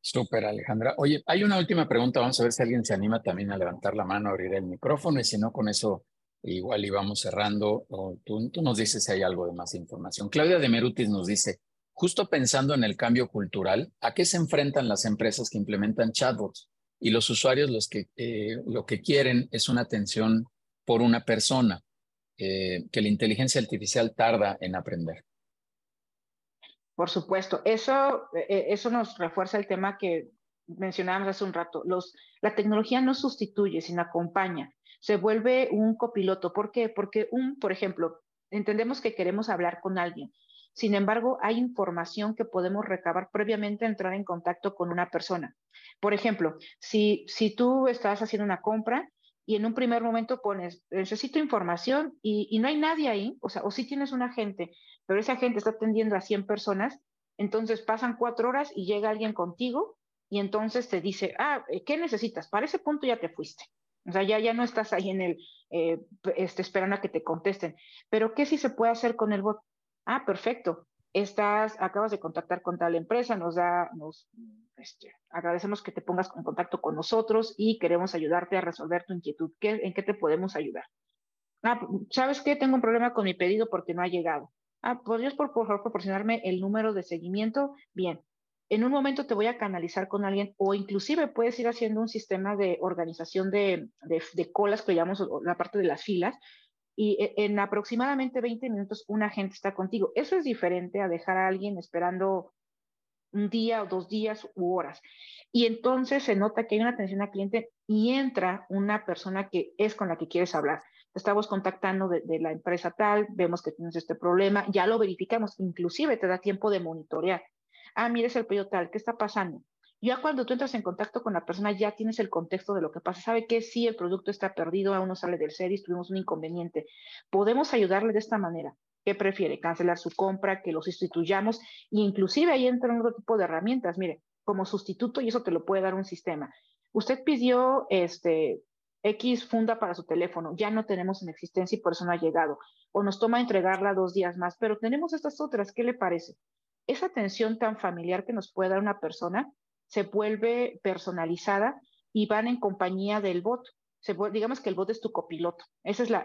Súper, Alejandra. Oye, hay una última pregunta. Vamos a ver si alguien se anima también a levantar la mano, abrir el micrófono y si no, con eso igual íbamos cerrando. O tú, tú, nos dices si hay algo de más información. Claudia de Merutis nos dice, justo pensando en el cambio cultural, ¿a qué se enfrentan las empresas que implementan chatbots? Y los usuarios los que, eh, lo que quieren es una atención por una persona, eh, que la inteligencia artificial tarda en aprender.
Por supuesto, eso, e, e, eso nos refuerza el tema que mencionábamos hace un rato. Los, la tecnología no sustituye, sino acompaña. Se vuelve un copiloto. ¿Por qué? Porque un, por ejemplo, entendemos que queremos hablar con alguien. Sin embargo, hay información que podemos recabar previamente a entrar en contacto con una persona. Por ejemplo, si, si tú estás haciendo una compra y en un primer momento pones, necesito información y, y no hay nadie ahí, o sea, o si tienes un agente pero esa gente está atendiendo a 100 personas, entonces pasan cuatro horas y llega alguien contigo y entonces te dice, ah, eh, ¿qué necesitas? Para ese punto ya te fuiste. O sea, ya, ya no estás ahí en el, eh, este, esperando a que te contesten. Pero ¿qué sí se puede hacer con el bot? Ah, perfecto. Estás, acabas de contactar con tal empresa, nos da, nos, este, agradecemos que te pongas en contacto con nosotros y queremos ayudarte a resolver tu inquietud. ¿Qué, ¿En qué te podemos ayudar? Ah, ¿sabes qué? Tengo un problema con mi pedido porque no ha llegado. Ah, ¿podrías por, favor proporcionarme el número de seguimiento? Bien. En un momento te voy a canalizar con alguien o inclusive puedes ir haciendo un sistema de organización de, de, colas que llamamos la parte de las filas y e, en aproximadamente 20 minutos un agente está contigo. Eso es diferente a dejar a alguien esperando un día o dos días u horas. Y entonces se nota que hay una atención al cliente y entra una persona que es con la que quieres hablar estamos contactando de, la empresa tal, vemos que tienes este problema, ya lo verificamos, inclusive te da tiempo de monitorear. Ah, mires el pedido tal, ¿qué está pasando? Ya cuando tú entras en contacto con la persona, ya tienes el contexto de lo que pasa. Sabe que si el producto está perdido, aún no sale del service, tuvimos un inconveniente. Podemos ayudarle de esta manera. ¿Qué prefiere? Cancelar su compra, que lo sustituyamos. Y inclusive ahí entran otro tipo de herramientas. Mire, como sustituto, y eso te lo puede dar un sistema. Usted pidió este, X funda para su teléfono, ya no tenemos en existencia y por eso no ha llegado. O nos toma entregarla dos días más, pero tenemos estas otras, ¿qué le parece? Esa atención tan familiar que nos puede dar una persona se vuelve personalizada y van en compañía del bot. Digamos que el bot es tu copiloto. Esa es la,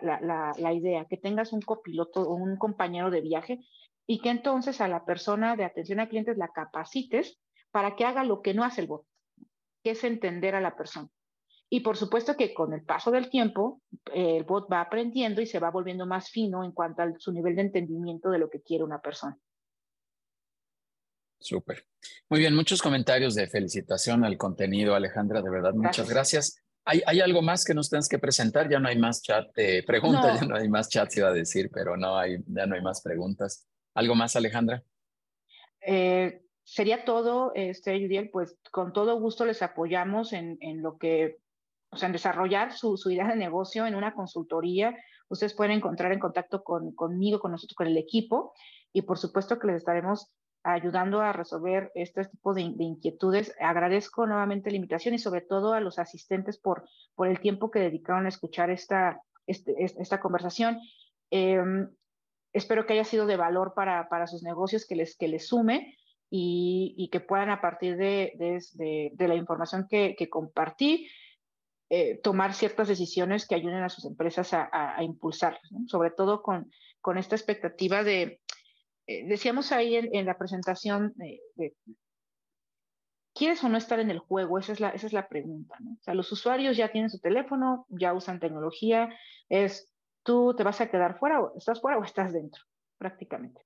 la idea, que tengas un copiloto o un compañero de viaje y que entonces a la persona de atención a clientes la capacites para que haga lo que no hace el bot, que es entender a la persona Y por supuesto que con el paso del tiempo, el bot va aprendiendo y se va volviendo más fino en cuanto a su nivel de entendimiento de lo que quiere una persona.
Súper. Muy bien, muchos comentarios de felicitación al contenido, Alejandra, de verdad, muchas gracias. ¿Hay, ¿Hay, algo más que nos tengas que presentar? Ya no hay más chat de preguntas, ya no hay más chat, se iba a decir, pero no hay, ya no hay más preguntas. ¿Algo más, Alejandra?
Eh, sería todo, este, Judiel, pues con todo gusto les apoyamos en, en lo que, o sea, en desarrollar su, su, idea de negocio en una consultoría. Ustedes pueden encontrar en contacto con, conmigo, con nosotros, con el equipo, y por supuesto que les estaremos ayudando a resolver este tipo de, inquietudes. Agradezco nuevamente la invitación y sobre todo a los asistentes por, por el tiempo que dedicaron a escuchar esta, este, esta conversación. Em, espero que haya sido de valor para, para sus negocios, que les, que les sume y, y que puedan a partir de, de, de la información que, que compartí, eh, tomar ciertas decisiones que ayuden a sus empresas a, a, sobre todo con, con esta expectativa de, eh, decíamos ahí en, la presentación ¿quieres o no estar en el juego? Esa es la, esa es la pregunta, ¿no? O sea, los usuarios ya tienen su teléfono, ya usan tecnología, es tú te vas a quedar fuera, o estás fuera o estás dentro, prácticamente.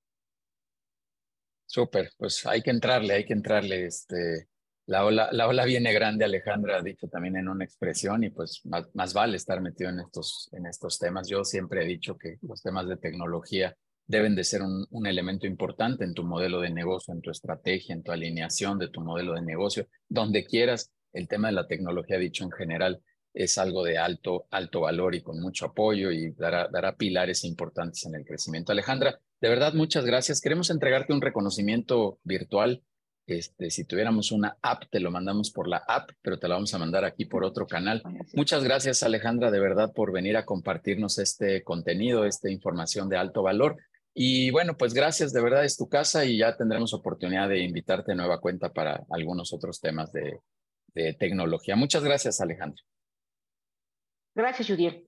Súper, pues hay que entrarle, hay que entrarle. Este, la, ola, la ola viene grande, Alejandra ha dicho también en una expresión, y pues más, más vale estar metido en estos, en estos temas. Yo siempre he dicho que los temas de tecnología deben de ser un, un, elemento importante en tu modelo de negocio, en tu estrategia, en tu alineación de tu modelo de negocio, donde quieras. El tema de la tecnología, dicho en general, es algo de alto, alto valor y con mucho apoyo y dará, dará pilares importantes en el crecimiento. Alejandra, de verdad, muchas gracias. Queremos entregarte un reconocimiento virtual. Este, si tuviéramos una app, te lo mandamos por la app, pero te la vamos a mandar aquí por otro canal. Muchas gracias, Alejandra, de verdad, por venir a compartirnos este contenido, esta información de alto valor. Y bueno, pues gracias, de verdad es tu casa y ya tendremos oportunidad de invitarte a nueva cuenta para algunos otros temas de, de tecnología. Muchas gracias, Alejandra.
Gracias, Judiel.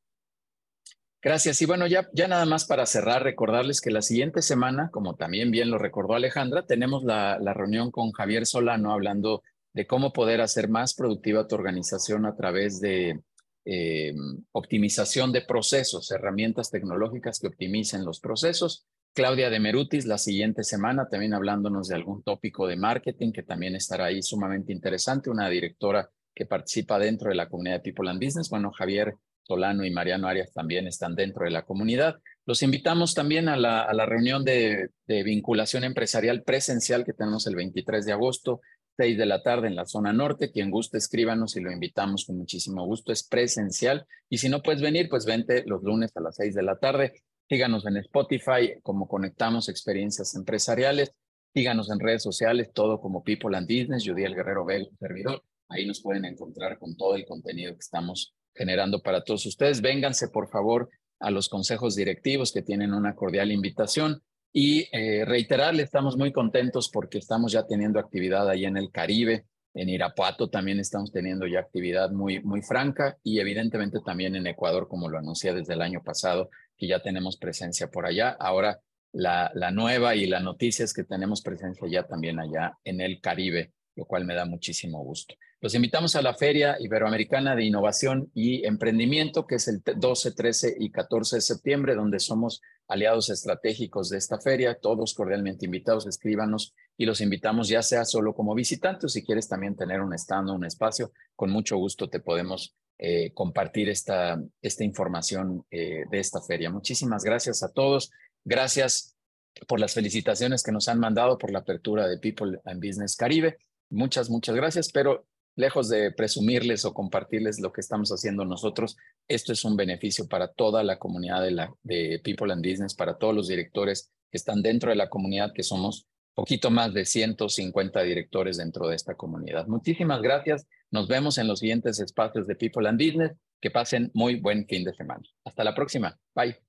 Gracias. Y bueno, ya, ya nada más para cerrar, recordarles que la siguiente semana, como también bien lo recordó Alejandra, tenemos la, la reunión con Javier Solano hablando de cómo poder hacer más productiva tu organización a través de eh, optimización de procesos, herramientas tecnológicas que optimicen los procesos. Claudia de Merutis la siguiente semana también hablándonos de algún tópico de marketing que también estará ahí sumamente interesante, una directora que participa dentro de la comunidad de People and Business. Bueno, Javier Solano y Mariano Arias también están dentro de la comunidad. Los invitamos también a la, a la reunión de, de, vinculación empresarial presencial que tenemos el 23 de agosto, 6 de la tarde en la zona norte. Quien guste, escríbanos y lo invitamos con muchísimo gusto. Es presencial. Y si no puedes venir, pues vente los lunes a las 6 de la tarde. Síganos en Spotify como Conectamos Experiencias Empresariales. Síganos en redes sociales, todo como People and Business, Judiel Guerrero Bell, servidor. Ahí nos pueden encontrar con todo el contenido que estamos generando para todos ustedes. Vénganse, por favor, a los consejos directivos que tienen una cordial invitación. Y eh, reiterarle, estamos muy contentos porque estamos ya teniendo actividad ahí en el Caribe. En Irapuato también estamos teniendo ya actividad muy, muy franca y evidentemente también en Ecuador, como lo anuncié desde el año pasado, que ya tenemos presencia por allá. Ahora la, la nueva y la noticia es que tenemos presencia ya también allá en el Caribe, lo cual me da muchísimo gusto. Los invitamos a la Feria Iberoamericana de Innovación y Emprendimiento, que es el 12, 13 y 14 de septiembre, donde somos aliados estratégicos de esta feria. Todos cordialmente invitados, escríbanos y los invitamos ya sea solo como visitante o si quieres también tener un stand o un espacio, con mucho gusto te podemos eh, compartir esta, esta información eh, de esta feria. Muchísimas gracias a todos. Gracias por las felicitaciones que nos han mandado por la apertura de People and Business Caribe. Muchas, muchas gracias, pero lejos de presumirles o compartirles lo que estamos haciendo nosotros, esto es un beneficio para toda la comunidad de, la, de People and Business, para todos los directores que están dentro de la comunidad, que somos poquito más de 150 directores dentro de esta comunidad. Muchísimas gracias. Nos vemos en los siguientes espacios de People and Business. Que pasen muy buen fin de semana. Hasta la próxima. Bye.